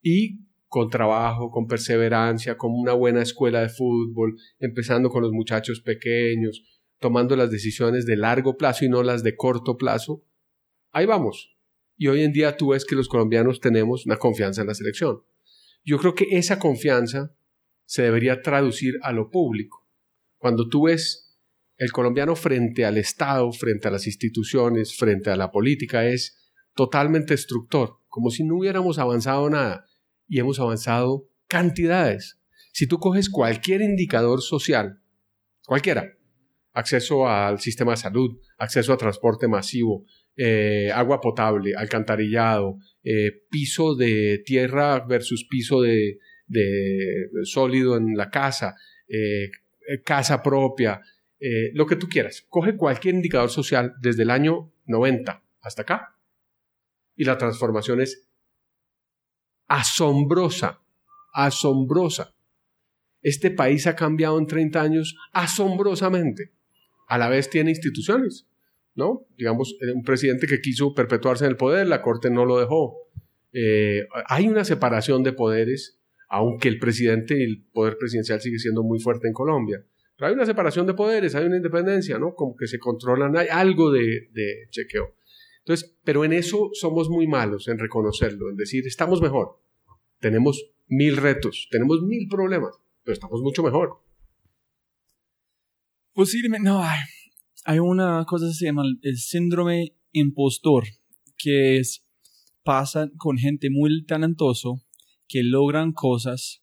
Y con trabajo, con perseverancia, con una buena escuela de fútbol, empezando con los muchachos pequeños, tomando las decisiones de largo plazo y no las de corto plazo, ahí vamos. Y hoy en día tú ves que los colombianos tenemos una confianza en la selección. Yo creo que esa confianza se debería traducir a lo público. Cuando tú ves el colombiano frente al Estado, frente a las instituciones, frente a la política, es totalmente destructor, como si no hubiéramos avanzado nada. Y hemos avanzado cantidades. Si tú coges cualquier indicador social, cualquiera, acceso al sistema de salud, acceso a transporte masivo, eh, agua potable, alcantarillado, eh, piso de tierra versus piso de, sólido en la casa, eh, casa propia, lo que tú quieras. Coge cualquier indicador social desde el año 90 hasta acá y la transformación es asombrosa, asombrosa. Este país ha cambiado en 30 años asombrosamente. A la vez tiene instituciones ¿no? Digamos, un presidente que quiso perpetuarse en el poder, la Corte no lo dejó. Eh, hay una separación de poderes, aunque el presidente y el poder presidencial sigue siendo muy fuerte en Colombia. Pero hay una separación de poderes, hay una independencia, ¿no? Como que se controlan, hay algo de, chequeo. Entonces, pero en eso somos muy malos, en reconocerlo, en decir, estamos mejor. Tenemos mil retos, tenemos mil problemas, pero estamos mucho mejor. Posiblemente, no, hay hay una cosa que se llama el síndrome impostor, que es, pasa con gente muy talentoso que logran cosas,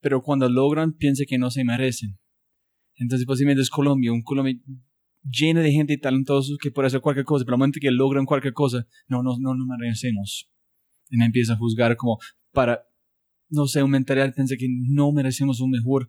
pero cuando logran piensa que no se merecen. Entonces posiblemente es Colombia, un Colombia lleno de gente talentosa que puede hacer cualquier cosa, pero al momento que logran cualquier cosa, no, no, no nos merecemos. Y empieza a juzgar como para, no sé, mentalidad piensa que no merecemos un mejor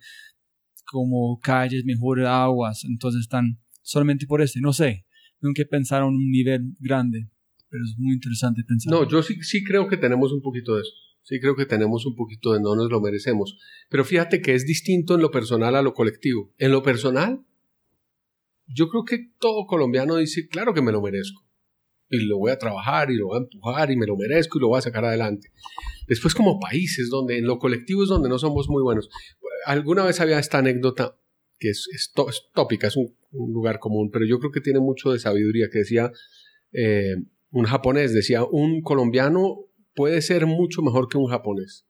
como calles, mejor aguas, entonces están solamente por este, no sé, nunca pensaron un nivel grande, pero es muy interesante pensar. No, yo sí, sí creo que tenemos un poquito de eso. Sí creo que tenemos un poquito de no nos lo merecemos. Pero fíjate que es distinto en lo personal a lo colectivo. En lo personal, yo creo que todo colombiano dice, claro que me lo merezco. Y lo voy a trabajar y lo voy a empujar y me lo merezco y lo voy a sacar adelante. Después como países donde en lo colectivo es donde no somos muy buenos. Alguna vez había esta anécdota que es, es, tópica, es un, lugar común, pero yo creo que tiene mucho de sabiduría, que decía eh, un japonés, decía, un colombiano puede ser mucho mejor que un japonés,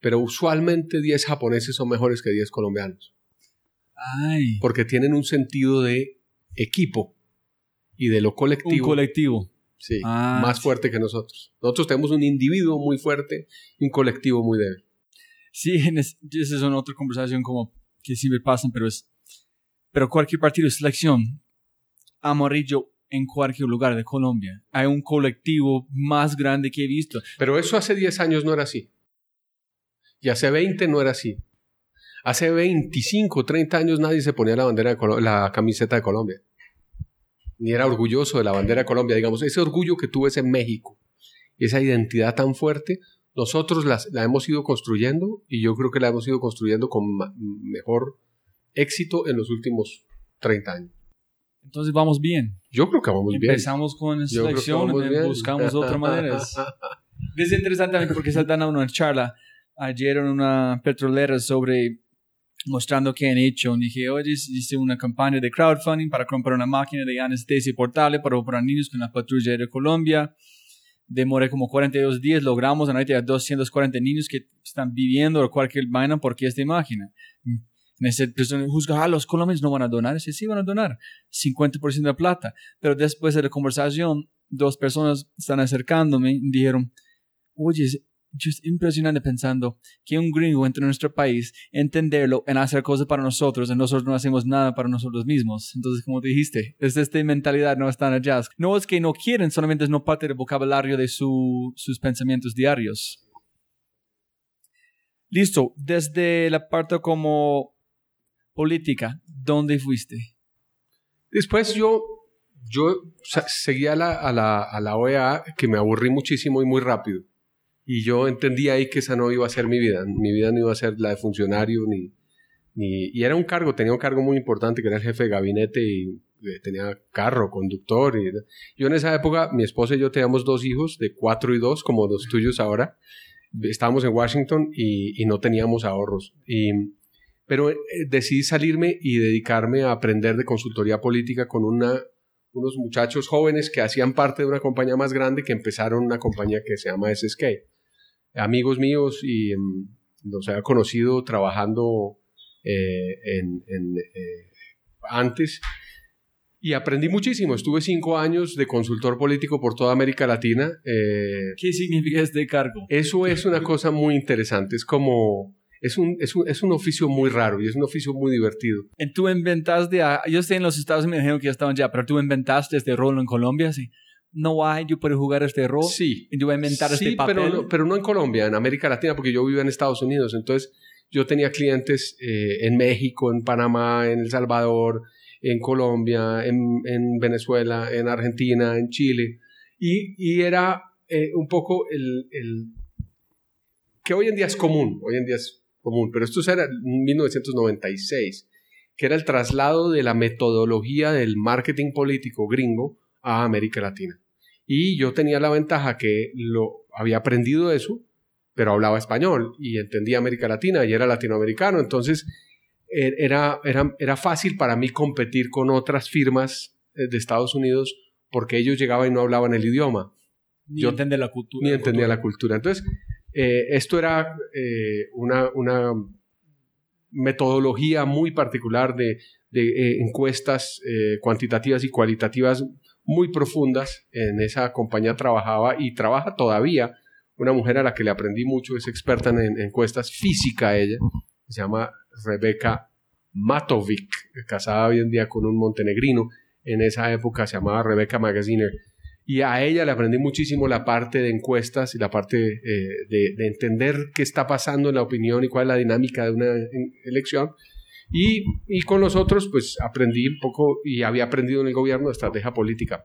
pero usualmente 10 japoneses son mejores que 10 colombianos. Ay. Porque tienen un sentido de equipo y de lo colectivo. Un colectivo. Sí, ah, más fuerte que nosotros. Nosotros tenemos un individuo muy fuerte y un colectivo muy débil. Sí, esa es otra conversación como que siempre pasan, pero es, pero cualquier partido de selección amarillo en cualquier lugar de Colombia. Hay un colectivo más grande que he visto. Pero eso hace 10 años no era así. Y hace 20 no era así. Hace 25, 30 años nadie se ponía la bandera de la camiseta de Colombia. Ni era orgulloso de la bandera de Colombia. Digamos, ese orgullo que tú ves en México, esa identidad tan fuerte, nosotros la hemos ido construyendo y yo creo que la hemos ido construyendo con mejor éxito en los últimos 30 años. Entonces vamos bien. Yo creo que vamos bien. Empezamos con selección, buscamos otras maneras. Es interesante porque se dando una charla ayer en una petrolera sobre mostrando qué han hecho. Dije, oye, hice una campaña de crowdfunding para comprar una máquina de anestesia portable para operar niños con la patrulla de Colombia. Demoré como 42 días, logramos, hay 240 niños que están viviendo o cualquier vaina porque esta máquina. Esa persona juzga, ah, los colombianos no van a donar. Sí, sí van a donar 50% de plata. Pero después de la conversación, dos personas están acercándome y dijeron, oye, es impresionante pensando que un gringo entra en nuestro país, entenderlo, en hacer cosas para nosotros, y nosotros no hacemos nada para nosotros mismos. Entonces, como dijiste, es esta mentalidad no están allá. No es que no quieren, solamente es no parte del vocabulario de su, sus pensamientos diarios. Listo, desde la parte como política, ¿dónde fuiste? Después yo, yo seguí la, a, la, a la OEA, que me aburrí muchísimo y muy rápido. Y yo entendí ahí que esa no iba a ser mi vida. Mi vida no iba a ser la de funcionario, ni, ni, y era un cargo, tenía un cargo muy importante, que era el jefe de gabinete y eh, tenía carro, conductor. Y, yo en esa época, mi esposa y yo teníamos dos hijos de cuatro y dos, como los tuyos ahora. Estábamos en Washington y, no teníamos ahorros. Y, pero eh, decidí salirme y dedicarme a aprender de consultoría política con una, unos muchachos jóvenes que hacían parte de una compañía más grande que empezaron una compañía que se llama SSK amigos míos y em, los había conocido trabajando eh, en, eh, antes y aprendí muchísimo. Estuve cinco años de consultor político por toda América Latina. Eh, ¿Qué significa este cargo? Eso es una cosa muy interesante. Es como... Es un, es, un, es un oficio muy raro y es un oficio muy divertido. ¿Tú inventaste, yo estoy en los Estados Unidos, me dijeron que ya estaban ya, pero tú inventaste este rol en Colombia, sí no hay, yo puedo jugar este rol. Sí. Yo voy a inventar este papel. Pero no, pero no en Colombia, en América Latina, porque yo vivo en Estados Unidos. Entonces, yo tenía clientes eh, en México, en Panamá, en El Salvador, en Colombia, en, en Venezuela, en Argentina, en Chile. Y, y era eh, un poco el, el, que hoy en día es común, hoy en día es común, pero esto era en 1996, que era el traslado de la metodología del marketing político gringo a América Latina. Y yo tenía la ventaja que lo había aprendido eso, pero hablaba español y entendía América Latina y era latinoamericano. Entonces er, era, era, era fácil para mí competir con otras firmas eh, de Estados Unidos porque ellos llegaban y no hablaban el idioma. Ni yo entendía la cultura. Ni entendía la cultura. Entonces, eh, esto era eh, una, una, metodología muy particular de, de encuestas cuantitativas y cualitativas muy profundas. En esa compañía trabajaba y trabaja todavía una mujer a la que le aprendí mucho, es experta en, encuestas física ella, se llama Rebeca Matovic, casada hoy en día con un montenegrino, en esa época se llamaba Rebeca Magaziner, y a ella le aprendí muchísimo la parte de encuestas y la parte eh, de, de, entender qué está pasando en la opinión y cuál es la dinámica de una elección, y, y con los otros, pues aprendí un poco y había aprendido en el gobierno de estrategia política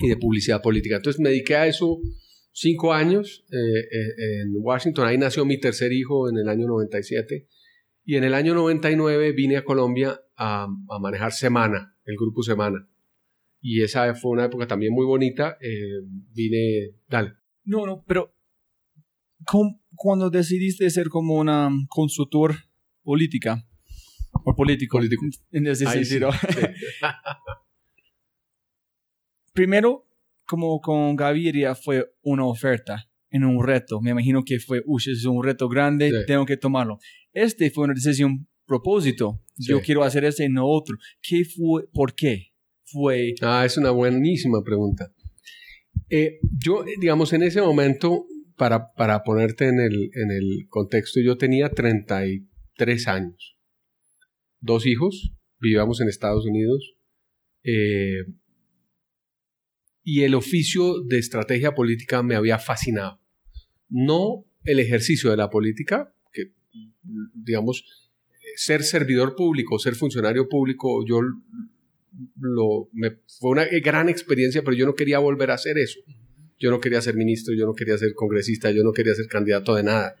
y de publicidad política. Entonces me dediqué a eso cinco años eh, eh, en Washington. Ahí nació mi tercer hijo en el año 97. Y en el año 99 vine a Colombia a, a manejar Semana, el grupo Semana. Y esa fue una época también muy bonita. Eh, vine, dale. No, no, pero cuando decidiste ser como una consultor política, o político. Político. En ese sentido. Primero, como con Gaviria fue una oferta en un reto. Me imagino que fue, uy, es un reto grande, tengo que tomarlo. Este fue una decisión propósito. Yo quiero hacer este y no otro. ¿Qué fue? ¿Por qué? Fue... Ah, es una buenísima pregunta. Eh, yo, digamos, en ese momento, para, para ponerte en el, en el contexto, yo tenía 33 años dos hijos, vivíamos en Estados Unidos, eh, y el oficio de estrategia política me había fascinado. No el ejercicio de la política, que digamos, ser servidor público, ser funcionario público, yo lo, me, fue una gran experiencia, pero yo no quería volver a hacer eso. Yo no quería ser ministro, yo no quería ser congresista, yo no quería ser candidato de nada.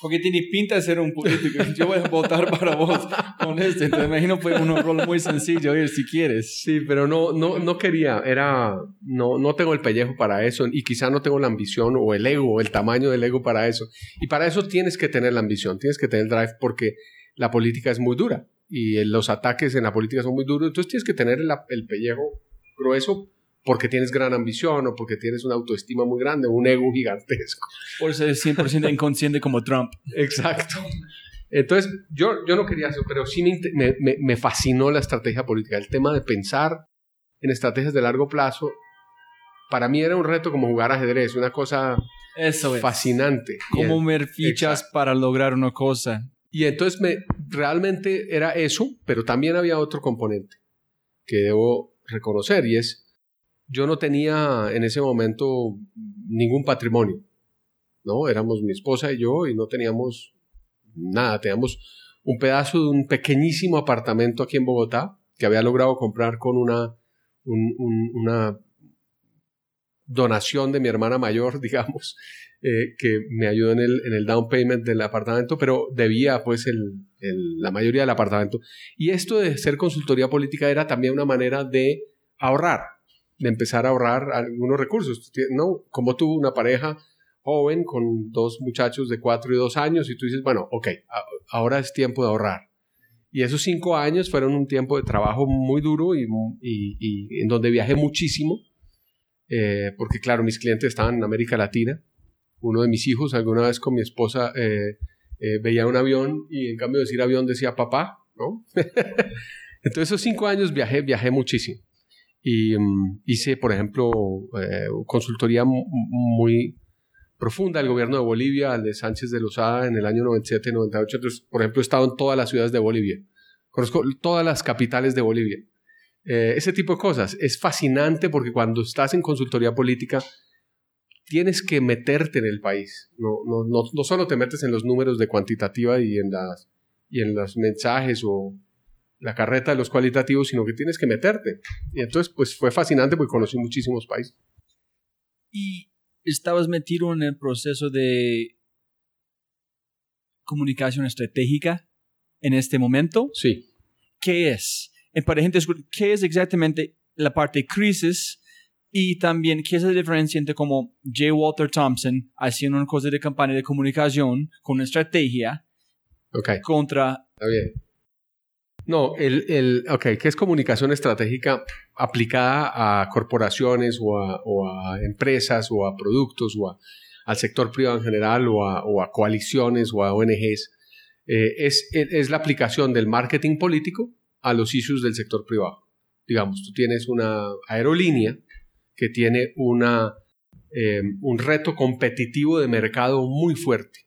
Porque tiene pinta de ser un político. Yo voy a votar para vos con este. Entonces, imagino fue un rol muy sencillo, ir si quieres. Sí, pero no, no, no quería. Era, no, no tengo el pellejo para eso y quizá no tengo la ambición o el ego, el tamaño del ego para eso. Y para eso tienes que tener la ambición, tienes que tener el drive porque la política es muy dura y los ataques en la política son muy duros. Entonces tienes que tener el, el pellejo grueso porque tienes gran ambición o porque tienes una autoestima muy grande, un ego gigantesco. Por ser 100% inconsciente como Trump. Exacto. Entonces, yo, yo no quería eso, pero sí me, me, me, fascinó la estrategia política. El tema de pensar en estrategias de largo plazo, para mí era un reto como jugar ajedrez, una cosa eso fascinante. Como ver fichas para lograr una cosa. Y entonces me, realmente era eso, pero también había otro componente que debo reconocer y es yo no tenía en ese momento ningún patrimonio, ¿no? Éramos mi esposa y yo y no teníamos nada, teníamos un pedazo de un pequeñísimo apartamento aquí en Bogotá que había logrado comprar con una, una donación de mi hermana mayor, digamos, eh, que me ayudó en el, down payment del apartamento, pero debía pues la mayoría del apartamento. Y esto de ser consultoría política era también una manera de ahorrar, de empezar a ahorrar algunos recursos. ¿no? Como tuvo una pareja joven con dos muchachos de cuatro y dos años y tú dices, bueno, ok, ahora es tiempo de ahorrar. Y esos cinco años fueron un tiempo de trabajo muy duro y, y, en donde viajé muchísimo, eh, porque claro, mis clientes estaban en América Latina. Uno de mis hijos alguna vez con mi esposa eh, eh, veía un avión y en cambio de decir avión decía papá, ¿no? Entonces esos cinco años viajé, viajé muchísimo. Y mm, hice, por ejemplo, eh, consultoría muy profunda al gobierno de Bolivia, al de Sánchez de Lozada en el año 97-98. Entonces, por ejemplo, he estado en todas las ciudades de Bolivia. Conozco todas las capitales de Bolivia. Eh, ese tipo de cosas. Es fascinante porque cuando estás en consultoría política, tienes que meterte en el país. No, no, no, no solo te metes en los números de cuantitativa y en, las, y en los mensajes o la carreta de los cualitativos, sino que tienes que meterte. Y entonces, pues fue fascinante porque conocí muchísimos países. ¿Y estabas metido en el proceso de comunicación estratégica en este momento? Sí. ¿Qué es? Para gente, ¿qué es exactamente la parte crisis? Y también, ¿qué es la diferencia entre como J. Walter Thompson haciendo una cosa de campaña de comunicación con una estrategia okay. contra... Está bien no, el, el, ok, ¿qué es comunicación estratégica aplicada a corporaciones o a, empresas o a productos o al sector privado en general o a, coaliciones o a ONGs? Eh, es, es la aplicación del marketing político a los issues del sector privado. Digamos, tú tienes una aerolínea que tiene una, eh, un reto competitivo de mercado muy fuerte.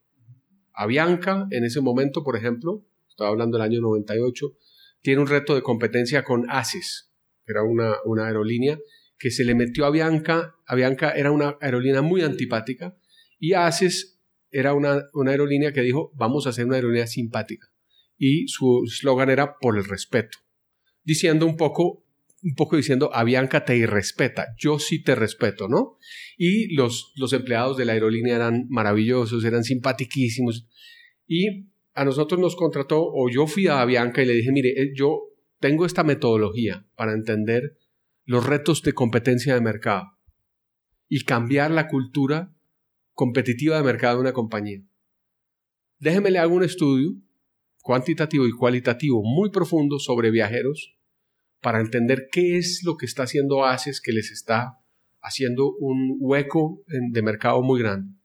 Avianca, en ese momento, por ejemplo, estaba hablando del año 98, tiene un reto de competencia con ASIS, era una, una aerolínea que se le metió a Bianca. A Bianca era una aerolínea muy antipática y ASIS era una, una aerolínea que dijo, vamos a hacer una aerolínea simpática. Y su eslogan era por el respeto, diciendo un poco, un poco diciendo, a Bianca te irrespeta, yo sí te respeto, ¿no? Y los, los empleados de la aerolínea eran maravillosos, eran simpatiquísimos. Y a nosotros nos contrató, o yo fui a Bianca y le dije, mire, eh, yo tengo esta metodología para entender los retos de competencia de mercado y cambiar la cultura competitiva de mercado de una compañía. Déjeme le hago un estudio cuantitativo y cualitativo muy profundo sobre viajeros para entender qué es lo que está haciendo ACES que les está haciendo un hueco de mercado muy grande.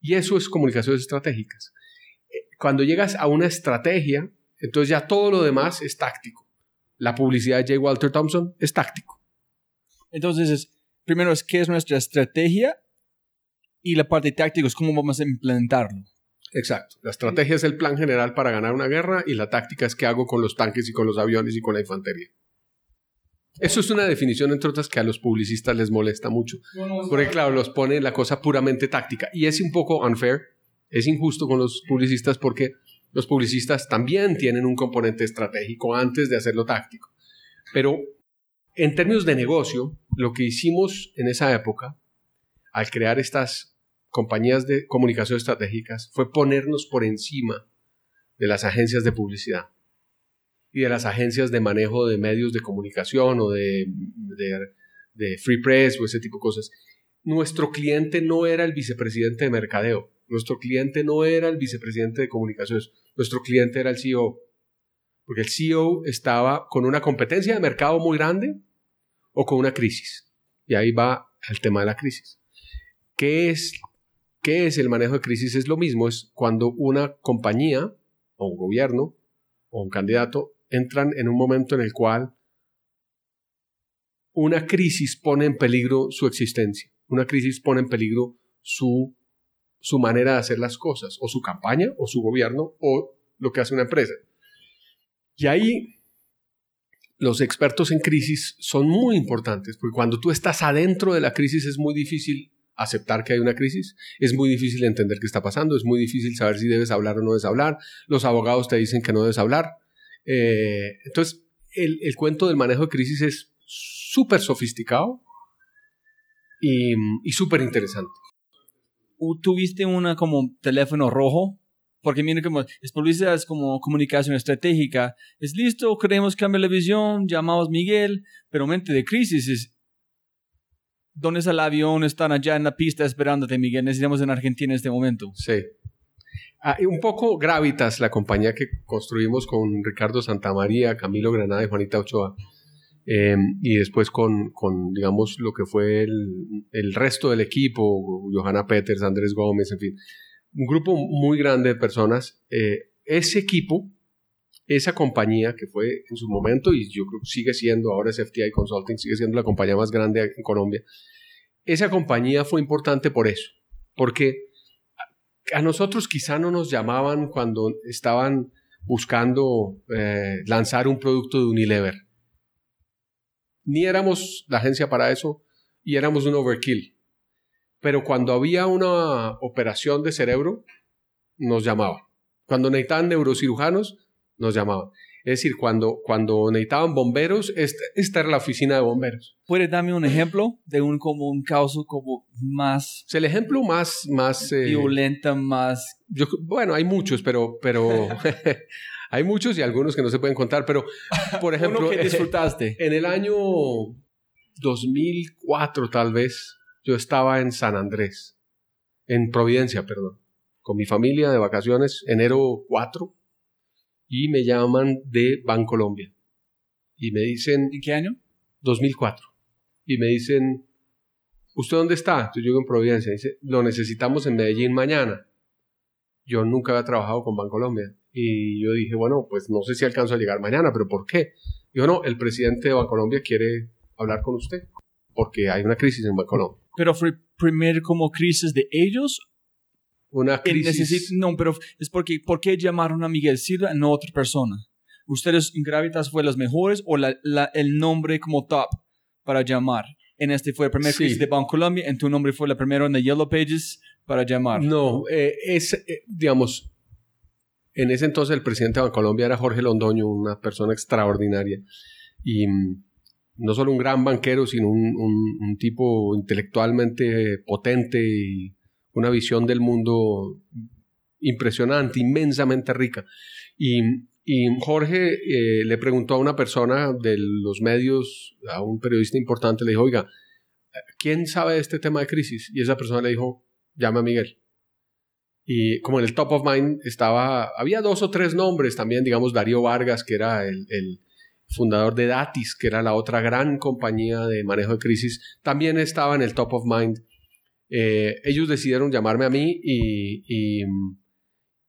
Y eso es comunicaciones estratégicas cuando llegas a una estrategia, entonces ya todo lo demás es táctico. La publicidad de J. Walter Thompson es táctico. Entonces, primero es qué es nuestra estrategia y la parte táctica es cómo vamos a implementarlo. Exacto. La estrategia es el plan general para ganar una guerra y la táctica es qué hago con los tanques y con los aviones y con la infantería. Eso es una definición, entre otras, que a los publicistas les molesta mucho. Porque, claro, los pone la cosa puramente táctica. Y es un poco unfair es injusto con los publicistas porque los publicistas también tienen un componente estratégico antes de hacerlo táctico. Pero en términos de negocio, lo que hicimos en esa época, al crear estas compañías de comunicación estratégicas fue ponernos por encima de las agencias de publicidad y de las agencias de manejo de medios de comunicación o de, free press o ese tipo de cosas. Nuestro cliente no era el vicepresidente de mercadeo, nuestro cliente no era el vicepresidente de comunicaciones, nuestro cliente era el CEO, porque el CEO estaba con una competencia de mercado muy grande o con una crisis. Y ahí va el tema de la crisis. ¿Qué es, qué es el manejo de crisis? Es lo mismo, es cuando una compañía o un gobierno o un candidato entran en un momento en el cual una crisis pone en peligro su existencia, una crisis pone en peligro su, su manera de hacer las cosas, o su campaña, o su gobierno, o lo que hace una empresa. Y ahí los expertos en crisis son muy importantes, porque cuando tú estás adentro de la crisis es muy difícil aceptar que hay una crisis, es muy difícil entender qué está pasando, es muy difícil saber si debes hablar o no debes hablar, los abogados te dicen que no debes hablar. Eh, entonces, el, cuento del manejo de crisis es súper sofisticado y, y súper interesante. ¿Tuviste una como teléfono rojo? Porque mira como es publicidad, es como comunicación estratégica. Es listo, queremos cambiar la visión, llamamos Miguel, pero mente de crisis es ¿Dónde está el avión? Están allá en la pista esperándote, Miguel. Necesitamos en Argentina en este momento. Sí. Ah, un poco Gravitas, la compañía que construimos con Ricardo Santamaría, Camilo Granada y Juanita Ochoa. Em, y después con, con, digamos, lo que fue el, el, resto del equipo, Johanna Peters, Andrés Gómez, en fin. Un grupo muy grande de personas. Eh, ese equipo, esa compañía que fue en su momento, y yo creo que sigue siendo, ahora es FTI Consulting, sigue siendo la compañía más grande en Colombia, esa compañía fue importante por eso, porque a nosotros quizá no nos llamaban cuando estaban buscando eh, lanzar un producto de Unilever. Ni éramos la agencia para eso y éramos un overkill. Pero cuando había una operación de cerebro, nos llamaban. Cuando necesitaban neurocirujanos, nos llamaban. Es decir, cuando, cuando necesitaban bomberos, esta, era la oficina de bomberos. ¿Puede darme un ejemplo de un, como un caso como más... el ejemplo más... más eh, violenta, más... Yo, bueno, hay muchos, pero... pero hay muchos y algunos que no se pueden contar, pero, por ejemplo... ¿Uno que disfrutaste? En el año 2004, tal vez, yo estaba en San Andrés, en Providencia, perdón, con mi familia de vacaciones, enero 4 y me llaman de Bancolombia. Y me dicen... ¿En qué año? 2004. Y me dicen, ¿usted dónde está? Yo llego en Providencia. Dice, lo necesitamos en Medellín mañana. Yo nunca había trabajado con Bancolombia. Y yo dije, bueno, pues no sé si alcanzo a llegar mañana, pero ¿por qué? Dijo, no, el presidente de Bancolombia quiere hablar con usted porque hay una crisis en Bancolombia. ¿Pero fue primero como crisis de ellos una crisis. no, pero es porque, ¿por qué llamaron a Miguel Silva y no a otra persona? ¿Ustedes en Gravitas fue los mejores o la, el nombre como top para llamar? En este fue el primer crisis de Colombia, en tu nombre fue la primera en the Yellow Pages para llamar. No, eh, es, eh, digamos, en ese entonces el presidente de Colombia era Jorge Londoño, una persona extraordinaria. Y mm, no solo un gran banquero, sino un, tipo intelectualmente potente y una visión del mundo impresionante, inmensamente rica. Y, Jorge eh, le preguntó a una persona de los medios, a un periodista importante, le dijo, oiga, ¿quién sabe de este tema de crisis? Y esa persona le dijo, llame a Miguel. Y como en el top of mind estaba, había dos o tres nombres también, digamos Darío Vargas, que era el, el fundador de Datis, que era la otra gran compañía de manejo de crisis, también estaba en el top of mind eh, ellos decidieron llamarme a mí y,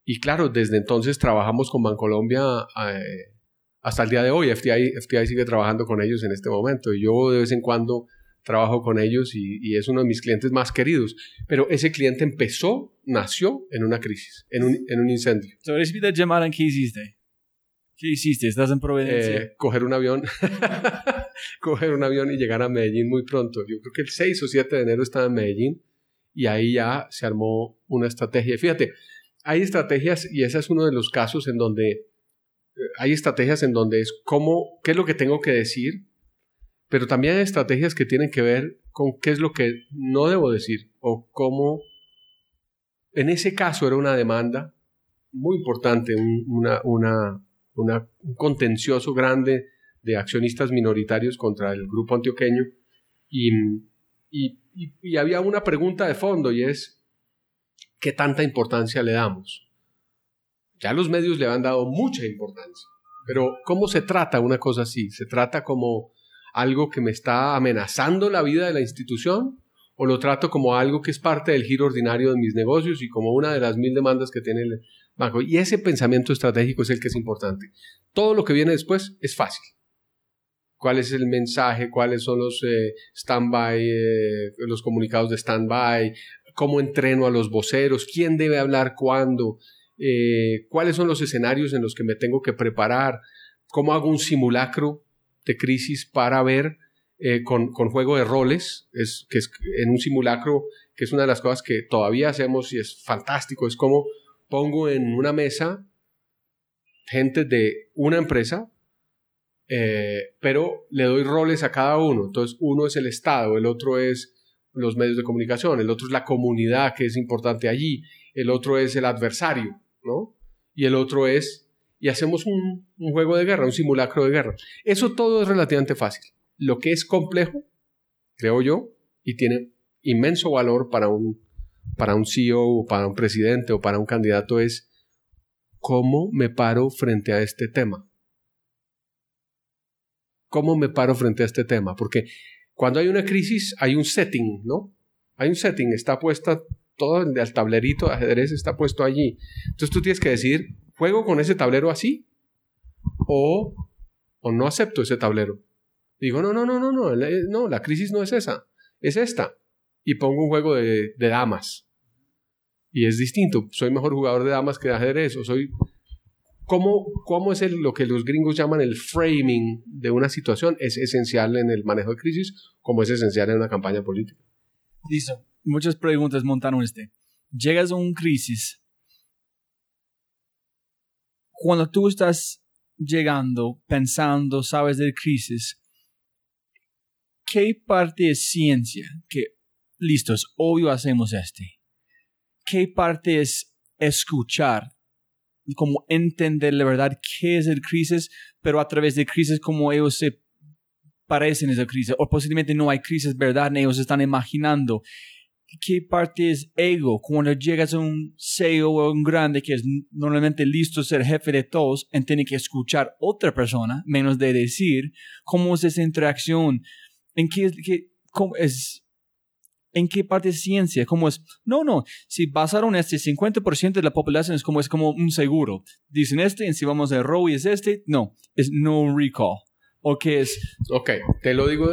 y, claro, desde entonces trabajamos con Bancolombia eh, hasta el día de hoy. FTI, FTI sigue trabajando con ellos en este momento y yo de vez en cuando trabajo con ellos y, es uno de mis clientes más queridos. Pero ese cliente empezó, nació en una crisis, en un, en un incendio. ¿Sabes llamar qué hiciste? ¿Qué hiciste? ¿Estás en Providencia? Eh, coger un avión. coger un avión y llegar a Medellín muy pronto. Yo creo que el 6 o 7 de enero estaba en Medellín y ahí ya se armó una estrategia. Fíjate, hay estrategias y ese es uno de los casos en donde eh, hay estrategias en donde es cómo, qué es lo que tengo que decir, pero también hay estrategias que tienen que ver con qué es lo que no debo decir o cómo en ese caso era una demanda muy importante, una, una, un contencioso grande de accionistas minoritarios contra el grupo antioqueño y, y, y, había una pregunta de fondo y es, ¿qué tanta importancia le damos? Ya los medios le han dado mucha importancia, pero ¿cómo se trata una cosa así? ¿Se trata como algo que me está amenazando la vida de la institución? ¿O lo trato como algo que es parte del giro ordinario de mis negocios y como una de las mil demandas que tiene el banco? Y ese pensamiento estratégico es el que es importante. Todo lo que viene después es fácil cuál es el mensaje, cuáles son los eh, stand-by, eh, los comunicados de stand-by, cómo entreno a los voceros, quién debe hablar cuándo, eh, cuáles son los escenarios en los que me tengo que preparar, cómo hago un simulacro de crisis para ver con, con, juego de roles, es, que es en un simulacro, que es una de las cosas que todavía hacemos y es fantástico, es como pongo en una mesa gente de una empresa, eh, pero le doy roles a cada uno. Entonces, uno es el Estado, el otro es los medios de comunicación, el otro es la comunidad que es importante allí, el otro es el adversario, ¿no? Y el otro es, y hacemos un, juego de guerra, un simulacro de guerra. Eso todo es relativamente fácil. Lo que es complejo, creo yo, y tiene inmenso valor para un, para un CEO o para un presidente o para un candidato es cómo me paro frente a este tema. ¿Cómo me paro frente a este tema? Porque cuando hay una crisis hay un setting, ¿no? Hay un setting, está puesta todo el tablerito de ajedrez está puesto allí. Entonces tú tienes que decir, ¿juego con ese tablero así? O, o no acepto ese tablero. Digo, no, no, no, no, no, no, la crisis no es esa, es esta. Y pongo un juego de, de damas. Y es distinto, soy mejor jugador de damas que de ajedrez, o soy ¿Cómo, cómo es lo que los gringos llaman el framing de una situación? Es esencial en el manejo de crisis, como es esencial en una campaña política. Listo. Muchas preguntas montaron este. Llegas a una crisis. Cuando tú estás llegando, pensando, sabes de crisis, ¿qué parte es ciencia? Que, listos, obvio hacemos este. ¿Qué parte es escuchar? como entender la verdad qué es el crisis, pero a través de crisis como ellos se parecen esa crisis, o posiblemente no hay crisis, ¿verdad? Ellos están imaginando. ¿Qué parte es ego? Cuando llegas a un CEO o un grande que es normalmente listo ser jefe de todos, y tiene que escuchar otra persona, menos de decir, ¿cómo es esa interacción? ¿En qué, qué cómo es ¿En qué parte es ciencia? ¿Cómo es? No, no. Si basaron este 50% de la población es como, es como un seguro. Dicen este, y si vamos a Roe es este. No, es no recall. ¿O qué es? Ok, te lo digo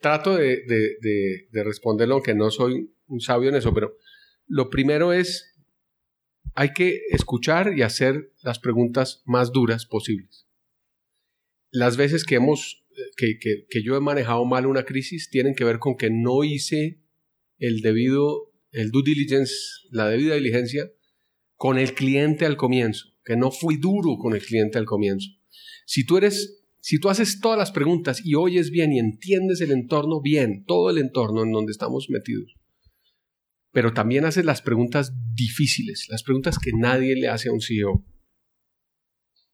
trato de, de, de, responderlo, aunque no soy un sabio en eso, pero lo primero es, hay que escuchar y hacer las preguntas más duras posibles. Las veces que hemos, que yo he manejado mal una crisis tienen que ver con que no hice el debido, el due diligence, la debida diligencia con el cliente al comienzo, que no fui duro con el cliente al comienzo. Si tú eres, si tú haces todas las preguntas y oyes bien y entiendes el entorno bien, todo el entorno en donde estamos metidos, pero también haces las preguntas difíciles, las preguntas que nadie le hace a un CEO,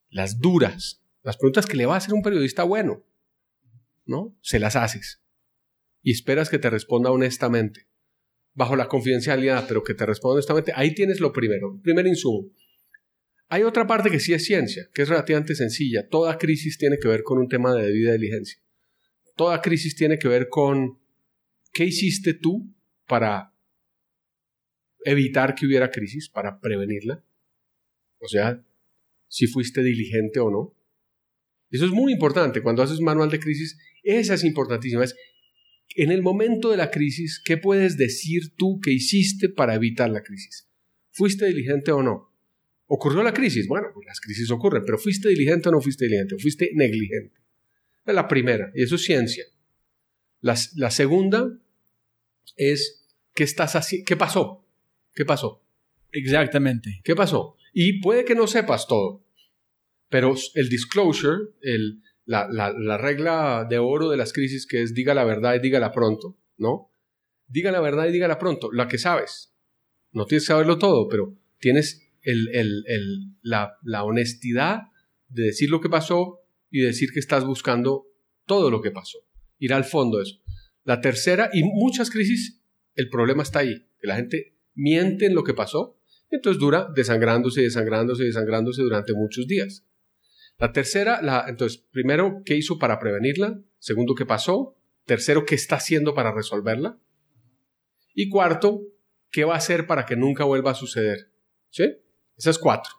las duras, las preguntas que le va a hacer un periodista bueno, ¿no? Se las haces y esperas que te responda honestamente bajo la confidencialidad, pero que te responda honestamente, ahí tienes lo primero, primer insumo. Hay otra parte que sí es ciencia, que es relativamente sencilla. Toda crisis tiene que ver con un tema de debida diligencia. Toda crisis tiene que ver con qué hiciste tú para evitar que hubiera crisis, para prevenirla. O sea, si fuiste diligente o no. Eso es muy importante. Cuando haces manual de crisis, esa es importantísima. Es en el momento de la crisis, ¿qué puedes decir tú que hiciste para evitar la crisis? ¿Fuiste diligente o no? ¿Ocurrió la crisis? Bueno, pues las crisis ocurren, pero ¿fuiste diligente o no fuiste diligente? ¿O fuiste negligente? Es la primera, y eso es ciencia. La, la segunda es, ¿qué estás haciendo? ¿Qué pasó? ¿Qué pasó? Exactamente. ¿Qué pasó? Y puede que no sepas todo, pero el disclosure, el, la, la, regla de oro de las crisis que es diga la verdad y dígala pronto, ¿no? Diga la verdad y dígala pronto, la que sabes. No tienes que saberlo todo, pero tienes la, honestidad de decir lo que pasó y decir que estás buscando todo lo que pasó. Ir al fondo de eso. La tercera, y muchas crisis, el problema está ahí, que la gente miente en lo que pasó, y entonces dura desangrándose, desangrándose, desangrándose durante muchos días. La tercera, la, entonces, primero, ¿qué hizo para prevenirla? Segundo, ¿qué pasó? Tercero, ¿qué está haciendo para resolverla? Y cuarto, ¿qué va a hacer para que nunca vuelva a suceder? ¿Sí? Esas cuatro.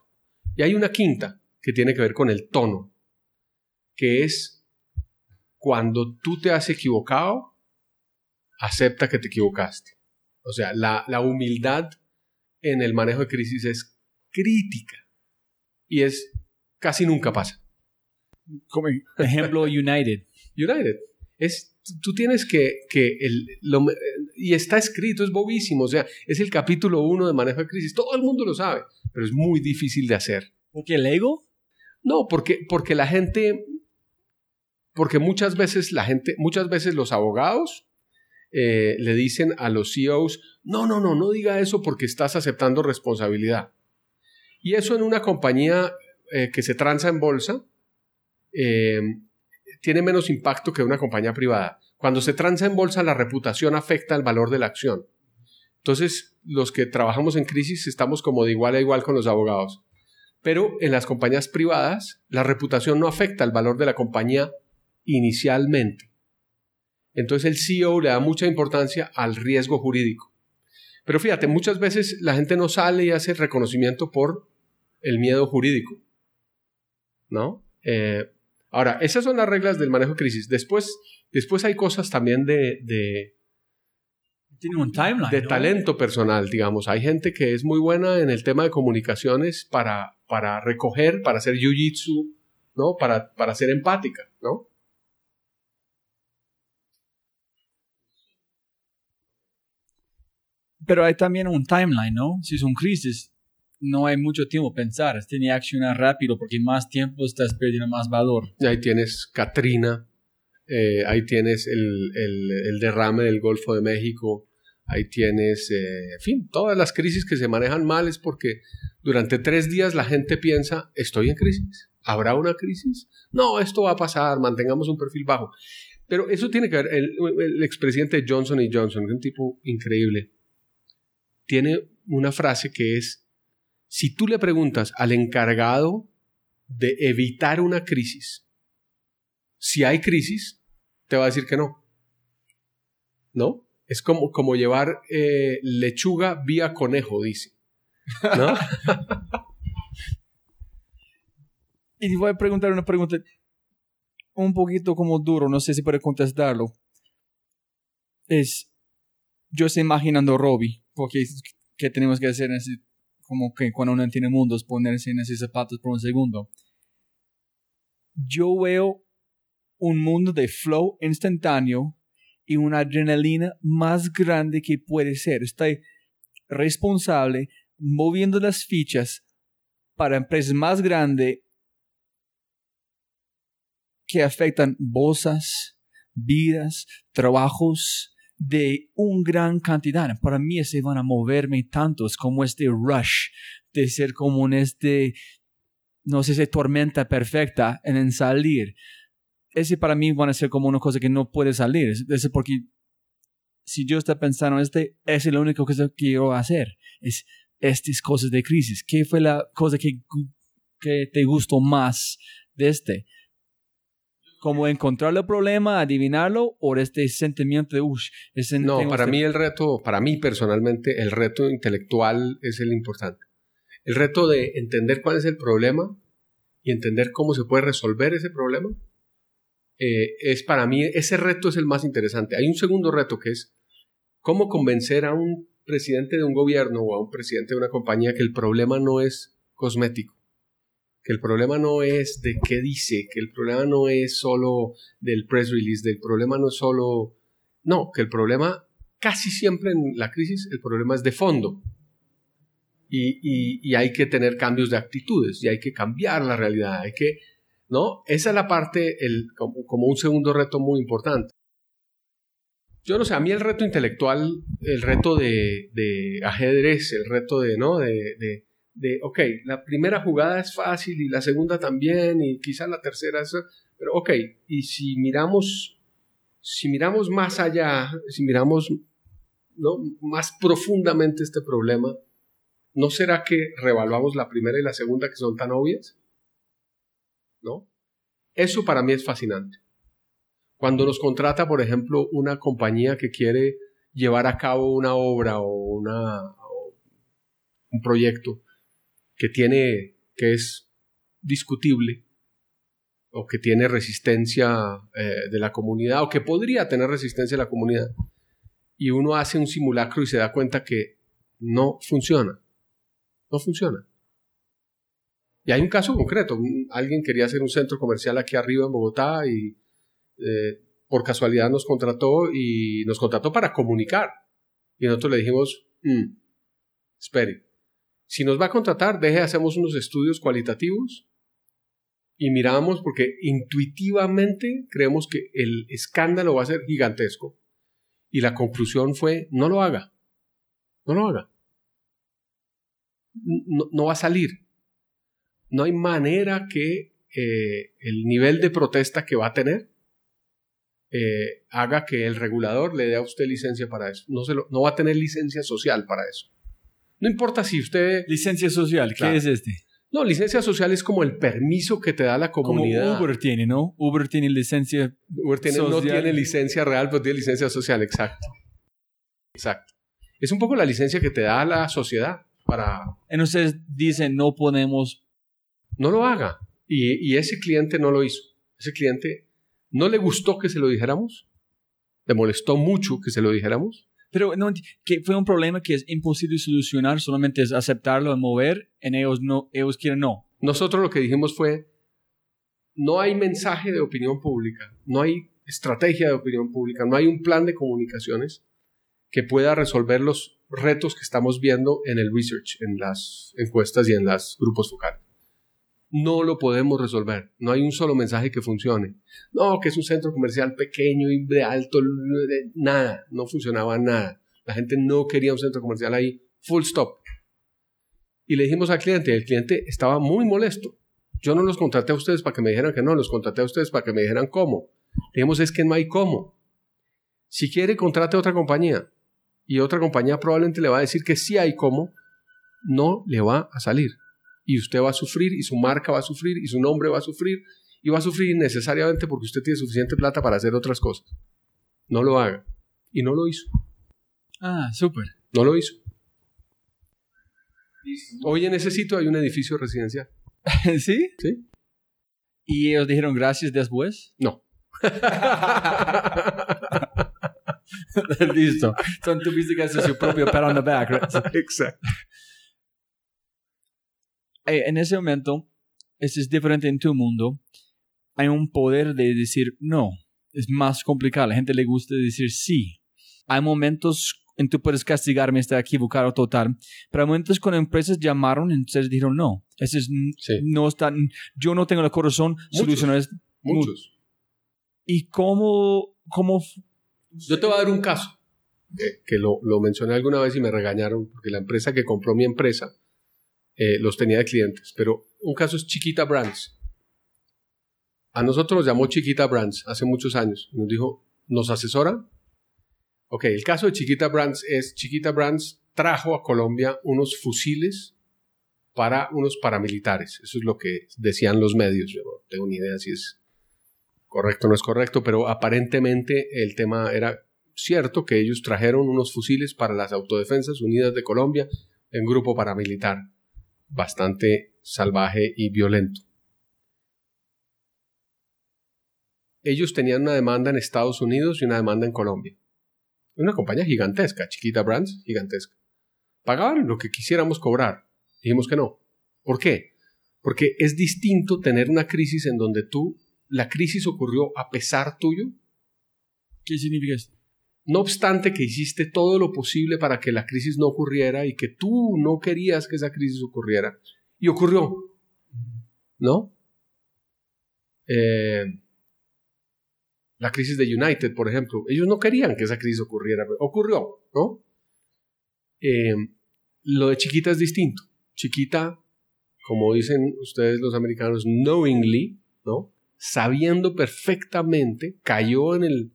Y hay una quinta que tiene que ver con el tono, que es cuando tú te has equivocado, acepta que te equivocaste. O sea, la, la humildad en el manejo de crisis es crítica y es casi nunca pasa. Como ejemplo, United. United. Es, tú tienes que, que el, y está escrito, es bobísimo, o sea, es el capítulo uno de manejo de crisis, todo el mundo lo sabe, pero es muy difícil de hacer. ¿Por qué el ego? No, porque, porque la gente, porque muchas veces la gente, muchas veces los abogados eh, le dicen a los CEOs, no, no, no, no diga eso porque estás aceptando responsabilidad. Y eso en una compañía eh, que se transa en bolsa eh, tiene menos impacto que una compañía privada. Cuando se transa en bolsa, la reputación afecta el valor de la acción. Entonces, los que trabajamos en crisis estamos como de igual a igual con los abogados. Pero en las compañías privadas, la reputación no afecta el valor de la compañía inicialmente. Entonces el CEO le da mucha importancia al riesgo jurídico. Pero fíjate, muchas veces la gente no sale y hace reconocimiento por el miedo jurídico. ¿no? Eh, ahora, esas son las reglas del manejo de crisis. Después, después hay cosas también de, de, Tiene un timeline, de talento personal, digamos. Hay gente que es muy buena en el tema de comunicaciones para, para recoger, para hacer jiu-jitsu, ¿no? Para, para ser empática, ¿no? Pero hay también un timeline, ¿no? Si es un crisis, no hay mucho tiempo pensar, tiene que accionar rápido porque más tiempo estás perdiendo más valor. Ahí tienes Katrina, eh, ahí tienes el, el, derrame del Golfo de México, ahí tienes, eh, en fin, todas las crisis que se manejan mal es porque durante tres días la gente piensa, estoy en crisis, ¿habrá una crisis? No, esto va a pasar, mantengamos un perfil bajo. Pero eso tiene que ver, el, el expresidente Johnson y Johnson, un tipo increíble, tiene una frase que es, si tú le preguntas al encargado de evitar una crisis, si hay crisis, te va a decir que no. ¿No? Es como, como llevar eh, lechuga vía conejo, dice. ¿No? y voy a preguntar una pregunta un poquito como duro, no sé si puede contestarlo. Es, yo estoy imaginando a Robbie, porque ¿qué tenemos que hacer en ese como que cuando uno entiende mundos, ponerse en esos zapatos por un segundo. Yo veo un mundo de flow instantáneo y una adrenalina más grande que puede ser. Estoy responsable moviendo las fichas para empresas más grandes que afectan bolsas, vidas, trabajos, de un gran cantidad. Para mí se van a moverme tantos como este rush de ser como en este, no sé tormenta perfecta en salir. Ese para mí van a ser como una cosa que no puede salir. Ese porque si yo estoy pensando, este es la única cosa que quiero hacer. Es estas cosas de crisis. ¿Qué fue la cosa que, que te gustó más de este? Como encontrar el problema, adivinarlo, o este sentimiento de, uff, No, para este mí el reto, para mí personalmente, el reto intelectual es el importante. El reto de entender cuál es el problema y entender cómo se puede resolver ese problema, eh, es para mí, ese reto es el más interesante. Hay un segundo reto que es cómo convencer a un presidente de un gobierno o a un presidente de una compañía que el problema no es cosmético que el problema no es de qué dice, que el problema no es solo del press release, del problema no es solo... No, que el problema casi siempre en la crisis, el problema es de fondo. Y, hay que tener cambios de actitudes y hay que cambiar la realidad, hay que... ¿No? Esa es la parte, el, como, un segundo reto muy importante. Yo no sé, a mí el reto intelectual, el reto de, ajedrez, el reto de, ¿no? De, de, ok, la primera jugada es fácil y la segunda también y quizá la tercera es... Pero ok, y si miramos, si miramos más allá, si miramos ¿no? más profundamente este problema, ¿no será que revaluamos la primera y la segunda que son tan obvias? ¿No? Eso para mí es fascinante. Cuando nos contrata, por ejemplo, una compañía que quiere llevar a cabo una obra o, una, un proyecto que tiene, que es discutible, o que tiene resistencia eh, de la comunidad, o que podría tener resistencia de la comunidad, y uno hace un simulacro y se da cuenta que no funciona. No funciona. Y hay un caso concreto. Alguien quería hacer un centro comercial aquí arriba en Bogotá y eh, por casualidad nos contrató y nos contrató para comunicar. Y nosotros le dijimos, mm, espere, si nos va a contratar, deje, hacemos unos estudios cualitativos y miramos porque intuitivamente creemos que el escándalo va a ser gigantesco. Y la conclusión fue, no lo haga, no lo haga. No, va a salir. No hay manera que eh, el nivel de protesta que va a tener eh, haga que el regulador le dé a usted licencia para eso. No, se no va a tener licencia social para eso. No importa si usted... Licencia social, ¿qué es este? No, licencia social es como el permiso que te da la comunidad. Como Uber tiene, ¿no? Uber tiene licencia Uber tiene, no tiene licencia real, pero tiene licencia social, exacto. Exacto. Es un poco la licencia que te da la sociedad para... Entonces dicen, no podemos... No lo haga. Y, y ese cliente no lo hizo. Ese cliente ¿No le gustó que se lo dijéramos? ¿Le molestó mucho que se lo dijéramos? Pero no, que fue un problema que es imposible solucionar, solamente es aceptarlo, mover, en ellos no, ellos quieren no. Nosotros lo que dijimos fue, no hay mensaje de opinión pública, no hay estrategia de opinión pública, no hay un plan de comunicaciones que pueda resolver los retos que estamos viendo en el research, en las encuestas y en los grupos focales no lo podemos resolver. No hay un solo mensaje que funcione. No, que es un centro comercial pequeño y de alto, nada, no funcionaba nada. La gente no quería un centro comercial ahí, full stop. Y le dijimos al cliente, el cliente estaba muy molesto. Yo no los contraté a ustedes para que me dijeran que no, los contraté a ustedes para que me dijeran cómo. Le dijimos, es que no hay cómo. Si quiere, contrate a otra compañía. Y otra compañía probablemente le va a decir que sí hay cómo. No le va a salir y usted va a sufrir y su marca va a sufrir y su nombre va a sufrir y va a sufrir innecesariamente porque usted tiene suficiente plata para hacer otras cosas. No lo haga. Y no lo hizo. Ah, súper. No lo hizo. Hoy en ese sitio hay un edificio residencial. ¿Sí? Sí. ¿Y ellos dijeron gracias después? No. Listo. Entonces tuviste que hacer su propio pat on the back. Exacto. Eh, en ese momento, eso es diferente en tu mundo, hay un poder de decir no. Es más complicado. A la gente le gusta decir sí. Hay momentos en que tú puedes castigarme, está equivocado total. Pero hay momentos cuando empresas llamaron y entonces dijeron no. Ese es, no están, yo no tengo el corazón solucionar esto. Muchos. ¿Y cómo, cómo? Yo te voy a dar un caso que, lo, lo mencioné alguna vez y me regañaron porque la empresa que compró mi empresa eh, los tenía de clientes. Pero un caso es Chiquita Brands. A nosotros nos llamó Chiquita Brands hace muchos años. Nos dijo, ¿nos asesora? Ok, el caso de Chiquita Brands es, Chiquita Brands trajo a Colombia unos fusiles para unos paramilitares. Eso es lo que decían los medios. Yo no tengo ni idea si es correcto o no es correcto, pero aparentemente el tema era cierto que ellos trajeron unos fusiles para las Autodefensas Unidas de Colombia en grupo paramilitar bastante salvaje y violento. Ellos tenían una demanda en Estados Unidos y una demanda en Colombia. Una compañía gigantesca, chiquita Brands, gigantesca. Pagaban lo que quisiéramos cobrar. Dijimos que no. ¿Por qué? Porque es distinto tener una crisis en donde tú, la crisis ocurrió a pesar tuyo. ¿Qué significa esto? No obstante que hiciste todo lo posible para que la crisis no ocurriera y que tú no querías que esa crisis ocurriera. Y ocurrió. ¿No? Eh, La crisis de United, por ejemplo. Ellos no querían que esa crisis ocurriera. Ocurrió, ¿no? Eh, lo de Chiquita es distinto. Chiquita, como dicen ustedes los americanos, knowingly, ¿no? Sabiendo perfectamente, cayó en, el,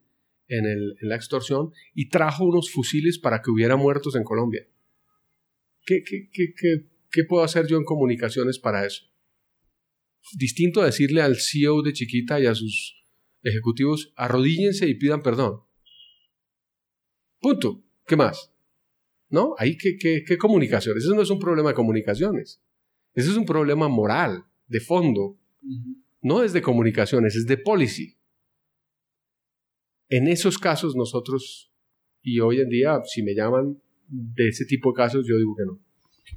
en, el, en la extorsión y trajo unos fusiles para que hubiera muertos en Colombia. ¿Qué, qué, qué, qué, qué puedo hacer yo en comunicaciones para eso? Distinto a decirle al CEO de Chiquita y a sus ejecutivos, arrodíllense y pidan perdón. Punto. ¿Qué más? ¿No? Ahí, ¿qué, qué, qué comunicaciones? Eso no es un problema de comunicaciones. Eso es un problema moral, de fondo. No es de comunicaciones, es de policy. En esos casos nosotros, y hoy en día, si me llaman de ese tipo de casos, yo digo que no.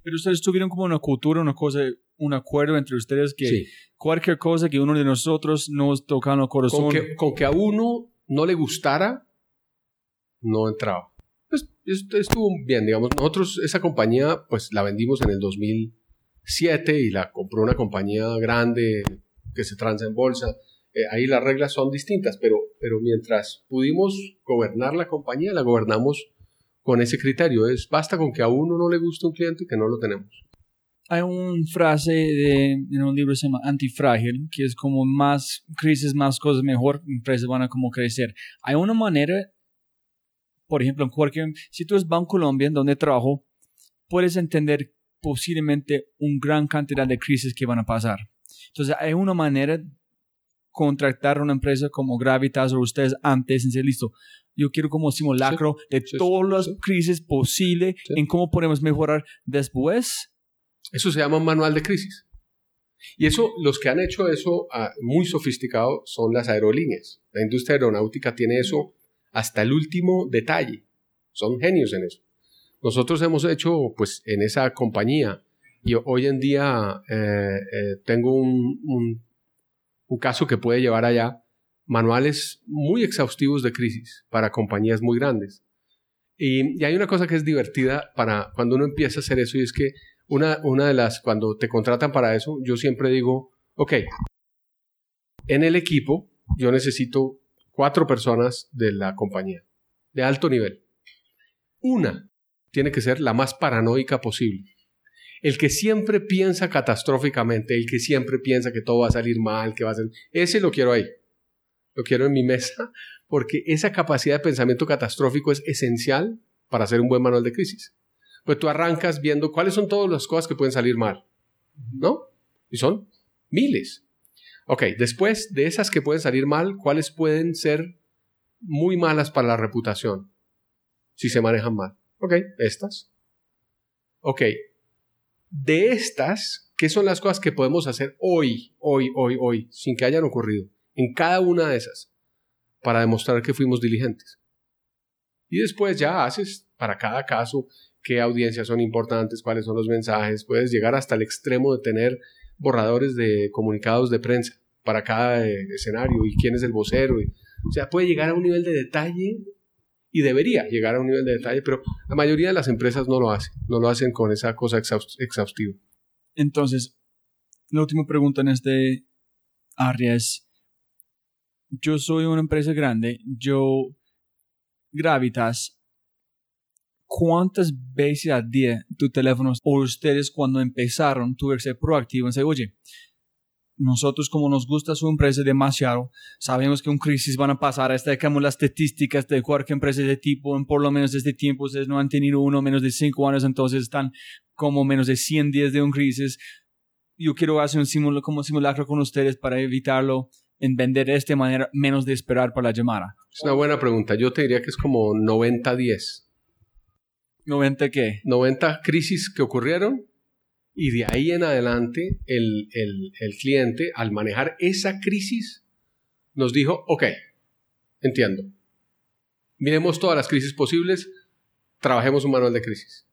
Pero ustedes tuvieron como una cultura, una cosa, un acuerdo entre ustedes que Sí. cualquier cosa que uno de nosotros nos toca en el corazón. Con que, con que a uno no le gustara, no entraba. Pues, estuvo bien, digamos. Nosotros esa compañía, pues la vendimos en el 2007 y la compró una compañía grande que se transa en bolsa. Eh, ahí las reglas son distintas, pero, pero mientras pudimos gobernar la compañía, la gobernamos con ese criterio. Es basta con que a uno no le guste un cliente que no lo tenemos. Hay una frase de, en un libro que se llama Antifrágil, que es como más crisis, más cosas mejor, empresas van a como crecer. Hay una manera, por ejemplo, en cualquier, si tú es Banco Colombia, donde trabajo, puedes entender posiblemente una gran cantidad de crisis que van a pasar. Entonces, hay una manera contratar a una empresa como Gravitas o ustedes antes en decir, listo, yo quiero como simulacro de sí, todas las sí. crisis posibles Sí. en cómo podemos mejorar después. Eso se llama un manual de crisis. Y eso, los que han hecho eso ah, muy sofisticado son las aerolíneas. La industria aeronáutica tiene eso hasta el último detalle. Son genios en eso. Nosotros hemos hecho, pues, en esa compañía, y hoy en día eh, eh, tengo un, un- un caso que puede llevar allá, manuales muy exhaustivos de crisis para compañías muy grandes. Y, y hay una cosa que es divertida para cuando uno empieza a hacer eso, y es que una, una de las, cuando te contratan para eso, yo siempre digo, ok, en el equipo yo necesito cuatro personas de la compañía, de alto nivel. Una tiene que ser la más paranoica posible. El que siempre piensa catastróficamente, el que siempre piensa que todo va a salir mal, que va a ser... Ese lo quiero ahí. Lo quiero en mi mesa porque esa capacidad de pensamiento catastrófico es esencial para hacer un buen manual de crisis. Pues tú arrancas viendo cuáles son todas las cosas que pueden salir mal, ¿no? Y son miles. Ok, después de esas que pueden salir mal, ¿cuáles pueden ser muy malas para la reputación si se manejan mal? Ok, estas. Ok, de estas, ¿qué son las cosas que podemos hacer hoy, hoy, hoy, hoy, sin que hayan ocurrido? En cada una de esas, para demostrar que fuimos diligentes. Y después ya haces para cada caso qué audiencias son importantes, cuáles son los mensajes. Puedes llegar hasta el extremo de tener borradores de comunicados de prensa para cada eh, escenario y quién es el vocero. o sea, puede llegar a un nivel de detalle y debería llegar a un nivel de detalle, pero la mayoría de las empresas no lo hacen, no lo hacen con esa cosa exhaus- exhaustiva. Entonces, la última pregunta en este área es, yo soy una empresa grande, yo, Gravitas, ¿cuántas veces al día tu teléfono o ustedes cuando empezaron tuvieron que ser proactivos y decir, oye, nosotros como nos gusta su empresa demasiado, sabemos que un crisis van a pasar, hasta dejamos las estadísticas de cualquier empresa de tipo, en por lo menos desde tiempo ustedes no han tenido uno menos de cinco años, entonces están como menos de 100 días de un crisis. Yo quiero hacer un simulacro, como simulacro con ustedes para evitarlo en vender de esta manera, menos de esperar por la llamada. Es una buena pregunta. Yo te diría que es como 90-10. 90 qué? 90 crisis que ocurrieron y de ahí en adelante el, el- cliente al manejar esa crisis nos dijo, ok, entiendo. Miremos todas las crisis posibles, trabajemos un manual de crisis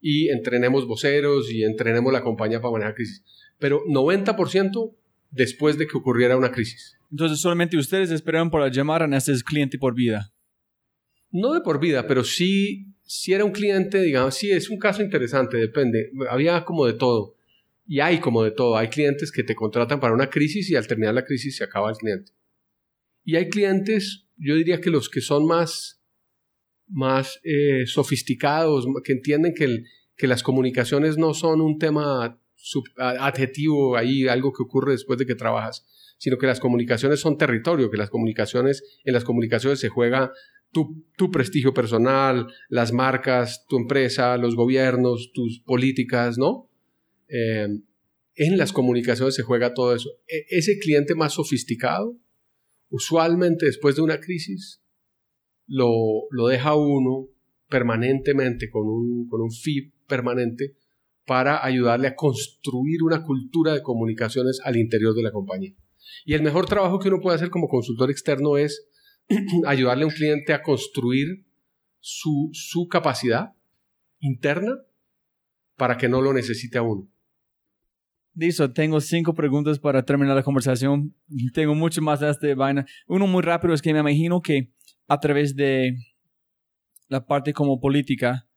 y entrenemos voceros y entrenemos la compañía para manejar crisis. Pero 90% después de que ocurriera una crisis. Entonces solamente ustedes esperaron por la llamada en este es cliente por vida. No de por vida, pero sí, si era un cliente, digamos, sí, es un caso interesante, depende. Había como de todo. Y hay como de todo. Hay clientes que te contratan para una crisis y al terminar la crisis se acaba el cliente. Y hay clientes, yo diría que los que son más, más eh, sofisticados, que entienden que, que las comunicaciones no son un tema adjetivo ahí, algo que ocurre después de que trabajas, sino que las comunicaciones son territorio, que las comunicaciones, en las comunicaciones se juega tu, prestigio personal, las marcas, tu empresa, los gobiernos, tus políticas, ¿no? Eh, en las comunicaciones se juega todo eso. E, ese cliente más sofisticado, usualmente después de una crisis, lo, lo deja uno permanentemente con un, con un fee permanente para ayudarle a construir una cultura de comunicaciones al interior de la compañía. Y el mejor trabajo que uno puede hacer como consultor externo es ayudarle a un cliente a construir su, su capacidad interna para que no lo necesite a uno. Listo, tengo cinco preguntas para terminar la conversación. Tengo mucho más de esta vaina. Uno muy rápido es que me imagino que a través de la parte como política,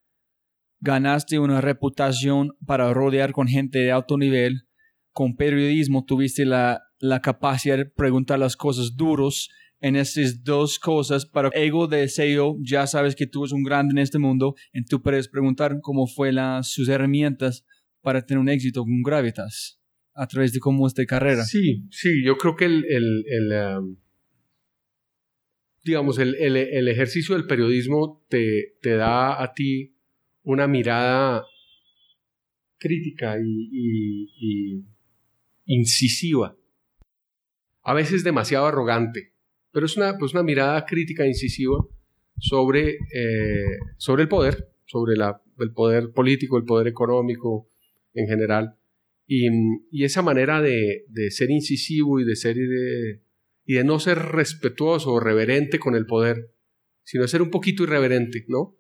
ganaste una reputación para rodear con gente de alto nivel. Con periodismo tuviste la, la capacidad de preguntar las cosas duros en estas dos cosas. Para ego de CEO, ya sabes que tú eres un grande en este mundo y tú puedes preguntar cómo fue las, sus herramientas para tener un éxito con Gravitas a través de cómo es de carrera. Sí, sí, yo creo que el, el, el um, digamos, el, el, ejercicio del periodismo te, te da a ti una mirada crítica y, incisiva. A veces demasiado arrogante, pero es una, pues una mirada crítica incisiva sobre, eh, sobre el poder, sobre la, el poder político, el poder económico en general. Y, esa manera de, ser incisivo y de ser y de no ser respetuoso o reverente con el poder, sino de ser un poquito irreverente, ¿no?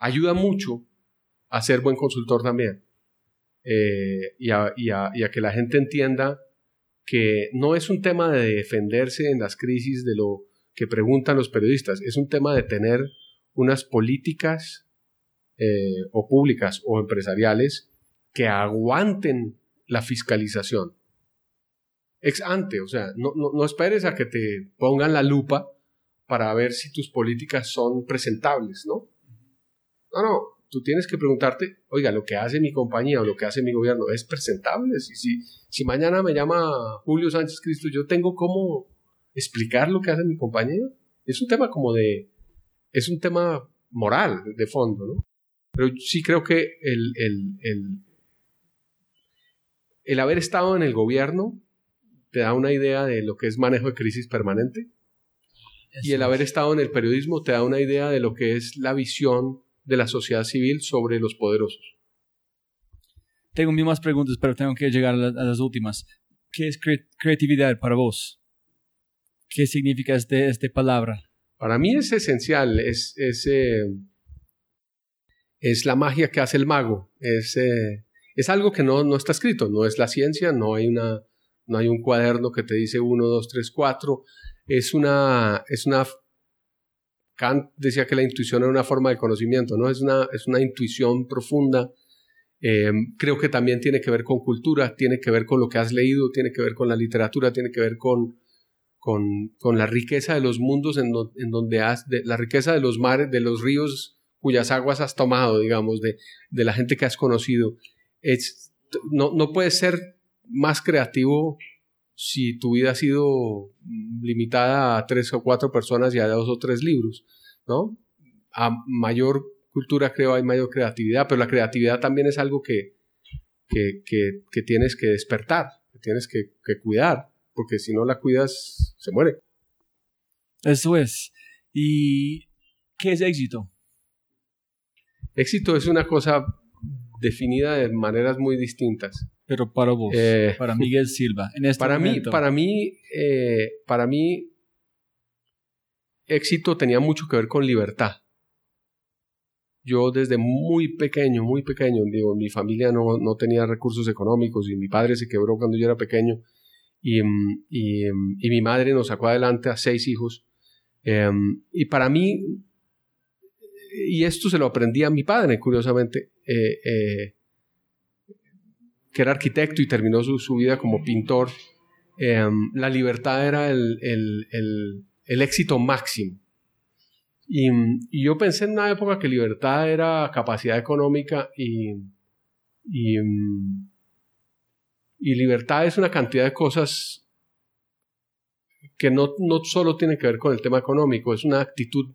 Ayuda mucho a ser buen consultor también. Eh, y, a, que la gente entienda que no es un tema de defenderse en las crisis de lo que preguntan los periodistas, es un tema de tener unas políticas eh, o públicas o empresariales que aguanten la fiscalización. Ex ante, o sea, no, no esperes a que te pongan la lupa para ver si tus políticas son presentables, ¿no? No, no, tú tienes que preguntarte, oiga, lo que hace mi compañía o lo que hace mi gobierno es presentable. Si, si, si mañana me llama Julio Sánchez Cristo, yo tengo cómo explicar lo que hace mi compañía. Es un tema como de, es un tema moral de fondo, ¿no? Pero sí creo que el, el, el, el haber estado en el gobierno te da una idea de lo que es manejo de crisis permanente. y el haber estado en el periodismo te da una idea de lo que es la visión de la sociedad civil sobre los poderosos. Tengo más preguntas, pero tengo que llegar a, las últimas. ¿Qué es creatividad para vos? ¿Qué significa este, esta palabra? Para mí es esencial, es, es, eh, es la magia que hace el mago, es, eh, es algo que no, no está escrito, no es la ciencia, no hay, una, no hay un cuaderno que te dice 1, 2, 3, 4, es una, es una Kant decía que la intuición era una forma de conocimiento, ¿no? Es una, es una intuición profunda. Eh, creo que también tiene que ver con cultura, tiene que ver con lo que has leído, tiene que ver con la literatura, tiene que ver con, con, la riqueza de los mundos en, donde has, de, la riqueza de los mares, de los ríos cuyas aguas has tomado, digamos, de, de la gente que has conocido. No, no puedes ser más creativo si tu vida ha sido limitada a tres o cuatro personas y a dos o tres libros, ¿no? A mayor cultura creo hay mayor creatividad, pero la creatividad también es algo que, que, que, tienes que despertar, que tienes que, que cuidar, porque si no la cuidas, se muere. Eso es. ¿Y qué es éxito? Éxito es una cosa definida de maneras muy distintas. Pero para vos, eh, para Miguel Silva, en este para momento. Mí, para mí, eh, para mí, éxito tenía mucho que ver con libertad. Yo desde muy pequeño, muy pequeño, digo, mi familia no, no tenía recursos económicos y mi padre se quebró cuando yo era pequeño y, y, y mi madre nos sacó adelante a seis hijos. Em, y para mí, y esto se lo aprendí a mi padre, curiosamente, eh, eh, que era arquitecto y terminó su, vida como pintor, em, la libertad era el, el éxito máximo. Y, yo pensé en una época que libertad era capacidad económica y, y, y libertad es una cantidad de cosas que no, no solo tienen que ver con el tema económico, es una actitud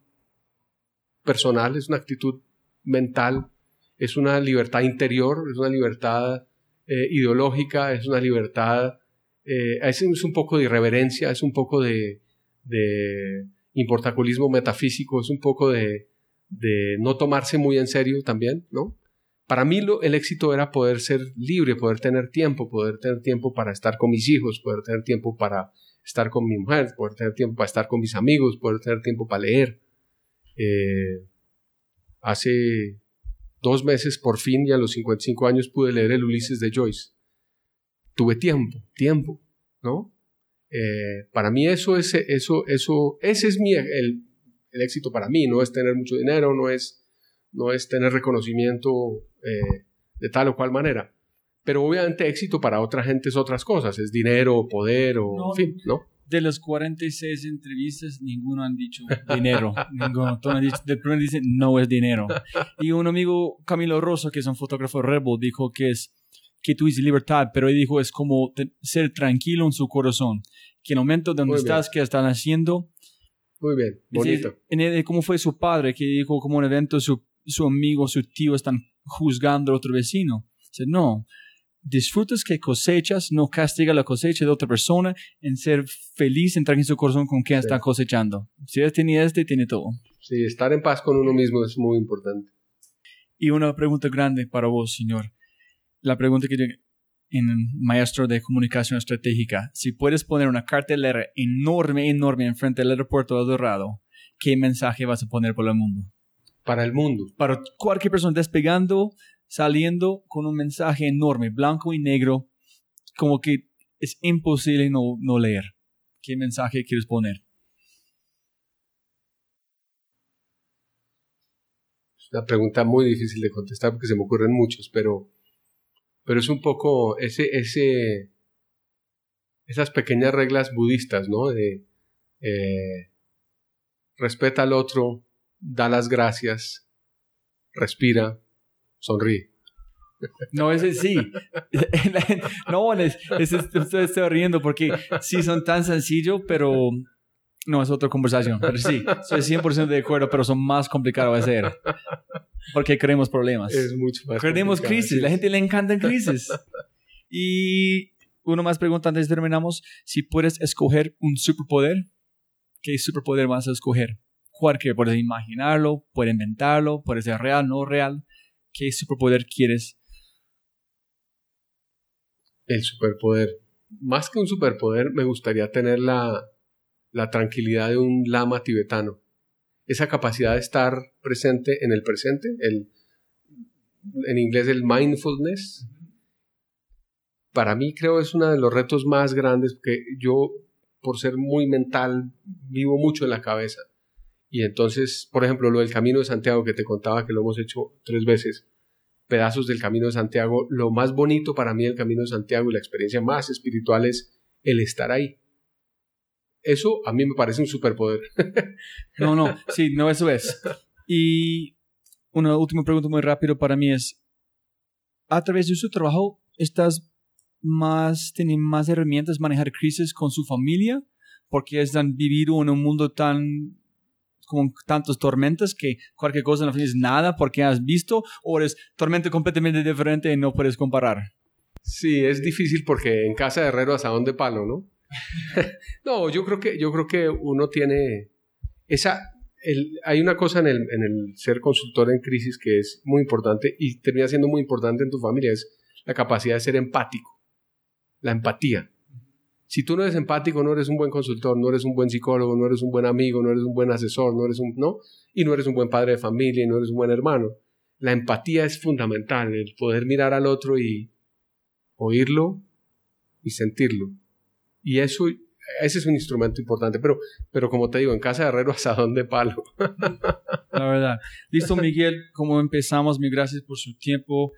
personal, es una actitud mental, es una libertad interior, es una libertad eh, ideológica, es una libertad, eh, es, un poco de irreverencia, es un poco de, de importaculismo metafísico, es un poco de, de, no tomarse muy en serio también, ¿no? Para mí lo, el éxito era poder ser libre, poder tener tiempo, poder tener tiempo para estar con mis hijos, poder tener tiempo para estar con mi mujer, poder tener tiempo para estar con mis amigos, poder tener tiempo para leer. Eh, hace dos meses, por fin, y a los 55 años, pude leer el Ulises de Joyce. Tuve tiempo, tiempo, ¿no? Eh, para mí eso es, eso, eso, ese es mi, el, el, éxito para mí, no es tener mucho dinero, no es, no es tener reconocimiento eh, de tal o cual manera. Pero obviamente éxito para otra gente es otras cosas, es dinero, poder o, en fin, ¿no? De las 46 entrevistas, ninguno han dicho dinero. ninguno. Todos han dicho, de primero dicen, no es dinero. Y un amigo, Camilo Rosa, que es un fotógrafo rebel, dijo que es que tú dices libertad, pero él dijo es como ser tranquilo en su corazón. Que en el momento donde estás, que están haciendo. Muy bien, bonito. En como fue su padre, que dijo como un evento, su, su amigo, su tío están juzgando a otro vecino. Dice, no, disfrutas que cosechas, no castiga la cosecha de otra persona, en ser feliz, entrar en su corazón con quien está cosechando. Si él tiene este, tiene todo. Sí, estar en paz con uno mismo es muy importante. Y una pregunta grande para vos, señor. La pregunta que en maestro de comunicación estratégica, si puedes poner una cartelera enorme, enorme enfrente del aeropuerto de Dorado, ¿qué mensaje vas a poner para el mundo? Para el mundo. Para cualquier persona despegando saliendo con un mensaje enorme, blanco y negro, como que es imposible no, no leer. ¿Qué mensaje quieres poner? Es una pregunta muy difícil de contestar porque se me ocurren muchos, pero, pero es un poco ese, ese, esas pequeñas reglas budistas, ¿no? De eh, respeta al otro, da las gracias, respira, sonríe. No, ese sí. no, es, estoy riendo porque sí son tan sencillos, pero no, es otra conversación. Pero sí, estoy 100% de acuerdo, pero son más complicados de hacer. Porque creemos problemas. Es mucho más Creemos crisis. La gente le encanta crisis. Y uno más pregunta antes de terminamos. Si puedes escoger un superpoder, ¿qué superpoder vas a escoger? Cualquier, puedes imaginarlo, puedes inventarlo, puede ser real, no real. ¿Qué superpoder quieres? El superpoder. Más que un superpoder, me gustaría tener la, la tranquilidad de un lama tibetano. Esa capacidad de estar presente en el presente, el, en inglés el mindfulness. Para mí creo es uno de los retos más grandes porque yo, por ser muy mental, vivo mucho en la cabeza. Y entonces, por ejemplo, lo del Camino de Santiago que te contaba que lo hemos hecho tres veces, pedazos del Camino de Santiago, lo más bonito para mí del Camino de Santiago y la experiencia más espiritual es el estar ahí. Eso a mí me parece un superpoder. no, no, sí, no, eso es. Y una última pregunta muy rápido para mí es, a través de su trabajo, ¿estás más, tienen más herramientas manejar crisis con su familia? Porque han vivido en un mundo tan con tantos tormentas que cualquier cosa no es nada porque has visto o eres tormenta completamente diferente y no puedes comparar. Sí, es difícil porque en casa de herrero hasta de palo, ¿no? no, yo creo que yo creo que uno tiene esa el, hay una cosa en el, en el ser consultor en crisis que es muy importante y termina siendo muy importante en tu familia es la capacidad de ser empático, la empatía. Si tú no eres empático, no eres un buen consultor, no eres un buen psicólogo, no eres un buen amigo, no eres un buen asesor, no eres un, ¿no? Y no eres un buen padre de familia, y no eres un buen hermano. La empatía es fundamental, el poder mirar al otro y oírlo y sentirlo. Y eso, ese es un instrumento importante, pero, pero como te digo, en casa de herrero asadón de palo. La verdad. Listo, Miguel, como empezamos, mil gracias por su tiempo.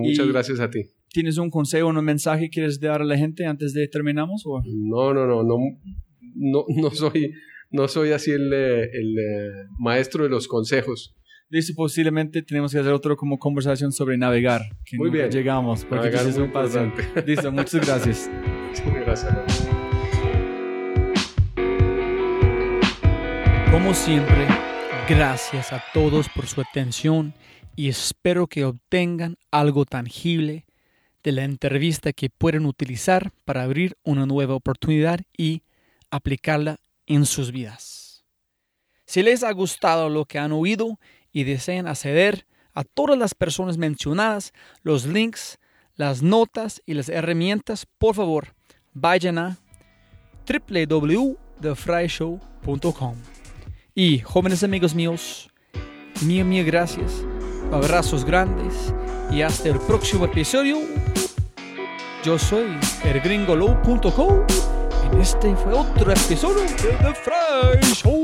muchas gracias a ti. ¿Tienes un consejo, un mensaje que quieres dar a la gente antes de terminamos? O? No, no, no, no, no, no soy, no soy así el, eh, el, eh, maestro de los consejos. Listo, posiblemente tenemos que hacer otro como conversación sobre navegar. Que Muy bien. Llegamos, porque Navegar es un paso. Listo, muchas gracias. Sí, gracias. Como siempre, gracias a todos por su atención y espero que obtengan algo tangible de la entrevista que pueden utilizar para abrir una nueva oportunidad y aplicarla en sus vidas. Si les ha gustado lo que han oído y desean acceder a todas las personas mencionadas, los links, las notas y las herramientas, por favor, vayan a www.thefryshow.com. Y jóvenes amigos míos, mil, mil gracias, abrazos grandes y hasta el próximo episodio. Yo soy elgringolow.co y este fue otro episodio de The Fry Show.